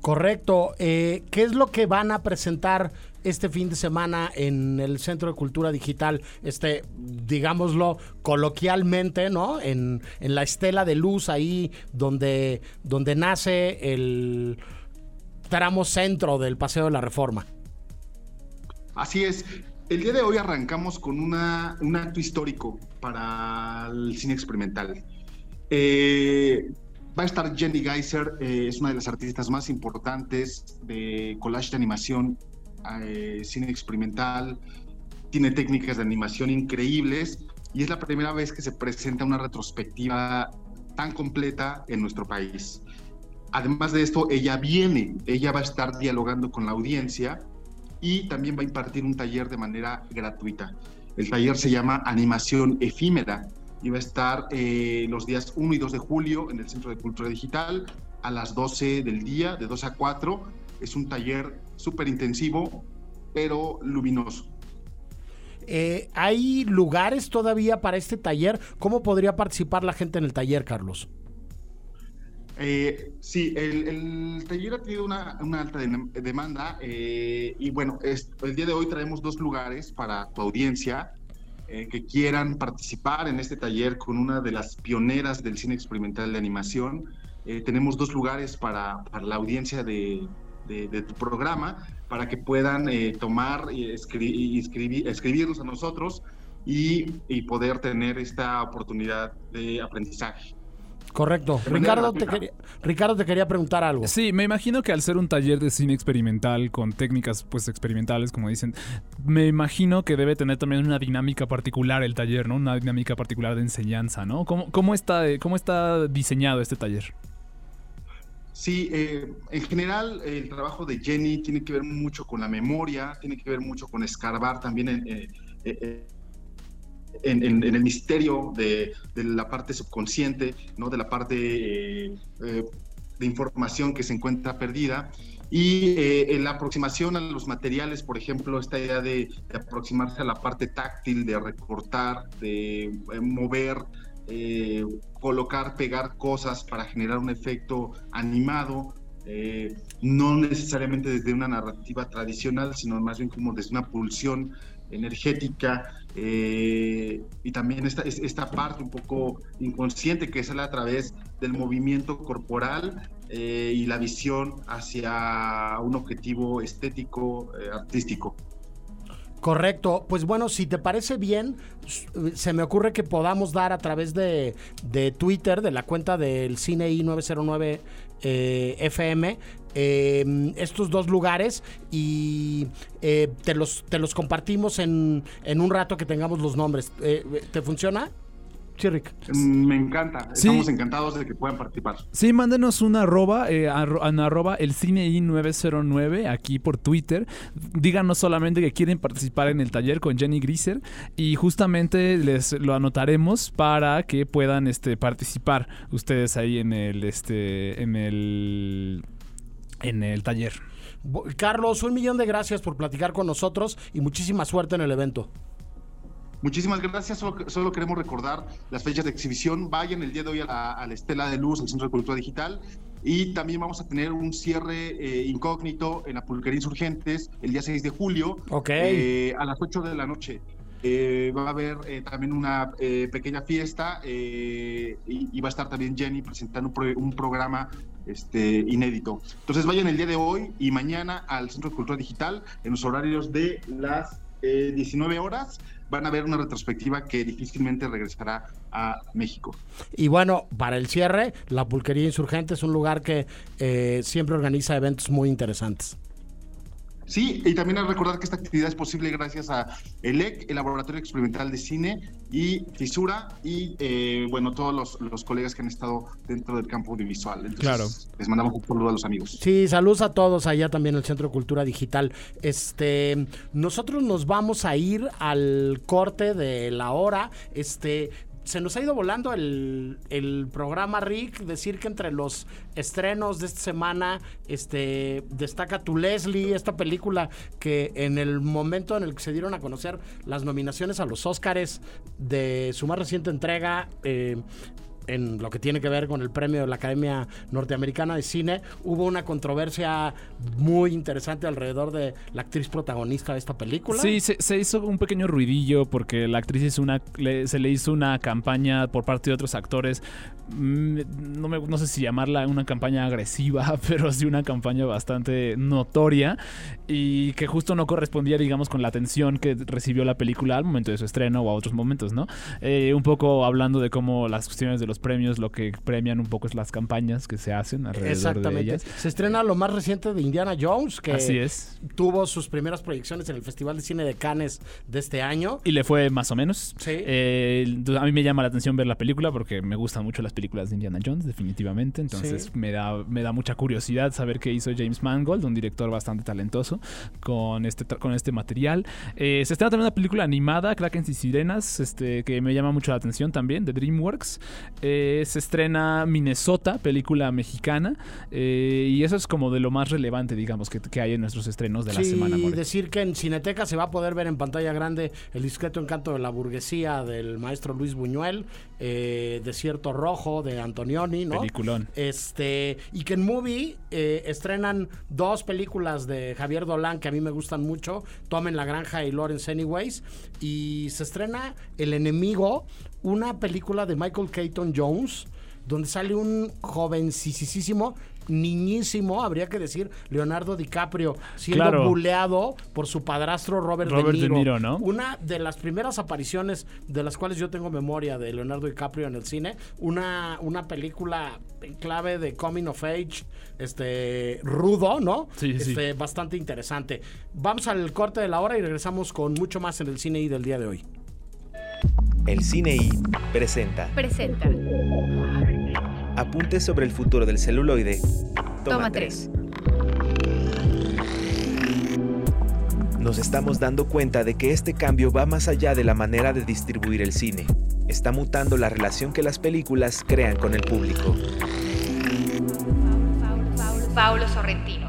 [SPEAKER 5] Correcto. Eh, ¿Qué es lo que van a presentar este fin de semana en el Centro de Cultura Digital? Este, digámoslo coloquialmente, ¿no? En, en la estela de luz ahí donde, donde nace el tramo centro del Paseo de la Reforma.
[SPEAKER 11] Así es. El día de hoy arrancamos con una, un acto histórico para el cine experimental. Eh, va a estar Jenny Geiser, eh, es una de las artistas más importantes de collage de animación, eh, cine experimental, tiene técnicas de animación increíbles y es la primera vez que se presenta una retrospectiva tan completa en nuestro país. Además de esto, ella viene, ella va a estar dialogando con la audiencia y también va a impartir un taller de manera gratuita. El taller se llama Animación Efímera y va a estar eh, los días 1 y 2 de julio en el Centro de Cultura Digital a las 12 del día, de 2 a 4. Es un taller súper intensivo, pero luminoso.
[SPEAKER 5] Eh, ¿Hay lugares todavía para este taller? ¿Cómo podría participar la gente en el taller, Carlos?
[SPEAKER 11] Eh, sí, el, taller ha tenido una, alta demanda eh, y bueno, el día de hoy traemos dos lugares para tu audiencia eh, que quieran participar en este taller con una de las pioneras del cine experimental de animación. tenemos dos lugares para, la audiencia de, tu programa para que puedan tomar y, escribir, escribirnos a nosotros y poder tener esta oportunidad de aprendizaje.
[SPEAKER 5] Correcto. Ricardo te, quería, Ricardo te quería preguntar algo.
[SPEAKER 6] Sí, me imagino que al ser un taller de cine experimental con técnicas pues experimentales, como dicen, me imagino que debe tener también una dinámica particular el taller, ¿no? Una dinámica particular de enseñanza, ¿no? ¿Cómo, cómo, está, cómo está diseñado este taller?
[SPEAKER 11] Sí, eh, en general el trabajo de Jenny tiene que ver mucho con la memoria, tiene que ver mucho con escarbar también en... Eh, eh, en, el misterio de, la parte subconsciente, ¿no? de la parte eh, eh, de información que se encuentra perdida. Y eh, en la aproximación a los materiales, por ejemplo, esta idea de, aproximarse a la parte táctil, de recortar, de mover, colocar, pegar cosas para generar un efecto animado, no necesariamente desde una narrativa tradicional, sino más bien como desde una pulsión energética eh, y también esta, esta parte un poco inconsciente que sale a través del movimiento corporal eh, y la visión hacia un objetivo estético, eh, artístico.
[SPEAKER 5] Correcto. Pues bueno, si te parece bien, se me ocurre que podamos dar a través de, de Twitter, de la cuenta del Cine I909 eh, FM, em, estos dos lugares y eh, te, los, te los compartimos en, en, un rato que tengamos los nombres. Eh, ¿Te funciona?
[SPEAKER 11] Mm, Me encanta.
[SPEAKER 6] Sí.
[SPEAKER 11] Estamos encantados de que puedan participar.
[SPEAKER 6] Sí, mándenos una arroba, eh, arro- en arroba el cine 909 aquí por Twitter. Díganos solamente que quieren participar en el taller con Jenny Griser y justamente les lo anotaremos para que puedan este, participar ustedes ahí en el este en el en el taller.
[SPEAKER 5] Carlos, un millón de gracias por platicar con nosotros y muchísima suerte en el evento.
[SPEAKER 11] Muchísimas gracias. Solo, solo queremos recordar las fechas de exhibición. Vayan el día de hoy a la, a la Estela de Luz, al Centro de Cultura Digital. Y también vamos a tener un cierre eh, incógnito en la Pulquería Insurgentes el día 6 de julio
[SPEAKER 5] Ok.
[SPEAKER 11] eh, a las 8 de la noche. Eh, va a haber eh, también una eh, pequeña fiesta eh, y, y va a estar también Jenny presentando un, pro- un programa este, inédito. Entonces vayan el día de hoy y mañana al Centro de Cultura Digital en los horarios de las eh, 19 horas. Van a ver una retrospectiva que difícilmente regresará a México.
[SPEAKER 5] Y bueno, para el cierre, la Pulquería Insurgente es un lugar que eh, siempre organiza eventos muy interesantes.
[SPEAKER 11] Sí, y también a recordar que esta actividad es posible gracias a ELEC, el Laboratorio Experimental de Cine, y Fisura, y eh, bueno, todos los, los colegas que han estado dentro del campo audiovisual. Entonces,
[SPEAKER 6] Claro.
[SPEAKER 11] Les mandamos un saludo a los amigos.
[SPEAKER 5] Sí, saludos a todos allá también en el Centro de Cultura Digital. Este, nosotros nos vamos a ir al corte de la hora. Este, se nos ha ido volando el, el programa Rick. Decir que entre los estrenos de esta semana, este, destaca Tu Leslie, esta película que en el momento en el que se dieron a conocer las nominaciones a los Óscares de su más reciente entrega. eh, en lo que tiene que ver con el premio de la Academia Norteamericana de Cine, hubo una controversia muy interesante alrededor de la actriz protagonista de esta película.
[SPEAKER 6] Sí, se, hizo un pequeño ruidillo porque la actriz hizo una, se le hizo una campaña por parte de otros actores. mm, No, me- no sé si llamarla una campaña agresiva, *laughs* pero sí una campaña bastante notoria y que justo no correspondía, digamos, con la atención que recibió la película al momento de su estreno o a otros momentos, ¿no? Eh, un poco hablando de cómo las cuestiones de los premios, lo que premian un poco es las campañas que se hacen alrededor de
[SPEAKER 5] Exactamente.
[SPEAKER 6] ellas.
[SPEAKER 5] Se estrena lo más reciente de Indiana Jones, que
[SPEAKER 6] Así es.
[SPEAKER 5] tuvo sus primeras proyecciones en el Festival de Cine de Cannes de este año.
[SPEAKER 6] Y le fue más o menos.
[SPEAKER 5] Sí.
[SPEAKER 6] Eh, a mí me llama la atención ver la película porque me gustan mucho las películas de Indiana Jones, definitivamente. Entonces
[SPEAKER 5] Sí.
[SPEAKER 6] me, da, me da mucha curiosidad saber qué hizo James Mangold, un director bastante talentoso, con este, con este material. Eh, se estrena también una película animada, Krakens y Sirenas, este, que me llama mucho la atención también, de DreamWorks. Eh, se estrena Minnesota, película mexicana. eh, y eso es como de lo más relevante, digamos, que, que hay en nuestros estrenos de la semana. More.
[SPEAKER 5] decir que en Cineteca se va a poder ver en pantalla grande El discreto encanto de la burguesía del maestro Luis Buñuel, eh, Desierto Rojo de Antonioni, ¿no?
[SPEAKER 6] Peliculón.
[SPEAKER 5] Este, y que en Movie eh, estrenan dos películas de Javier Dolan que a mí me gustan mucho, Tomen la Granja y Lawrence Anyways, y se estrena El Enemigo, una película de Michael Keaton Jones, donde sale un jovencísimo, niñísimo, habría que decir, Leonardo DiCaprio, siendo
[SPEAKER 6] Claro.
[SPEAKER 5] buleado por su padrastro Robert,
[SPEAKER 6] Robert
[SPEAKER 5] De
[SPEAKER 6] De
[SPEAKER 5] Niro. Una de las primeras apariciones de las cuales yo tengo memoria de Leonardo DiCaprio en el cine, una, una película en clave de coming of age, este rudo, ¿no?
[SPEAKER 6] Sí.
[SPEAKER 5] Este, bastante interesante. Vamos al corte de la hora y regresamos con mucho más en el cine y del día de hoy.
[SPEAKER 4] El Cine I presenta
[SPEAKER 3] Presenta.
[SPEAKER 4] Apuntes sobre el futuro del celuloide. Toma,
[SPEAKER 3] Toma
[SPEAKER 4] tres. Nos estamos dando cuenta de que este cambio va más allá de la manera de distribuir el cine. Está mutando la relación que las películas crean con el público.
[SPEAKER 3] Paulo Sorrentino.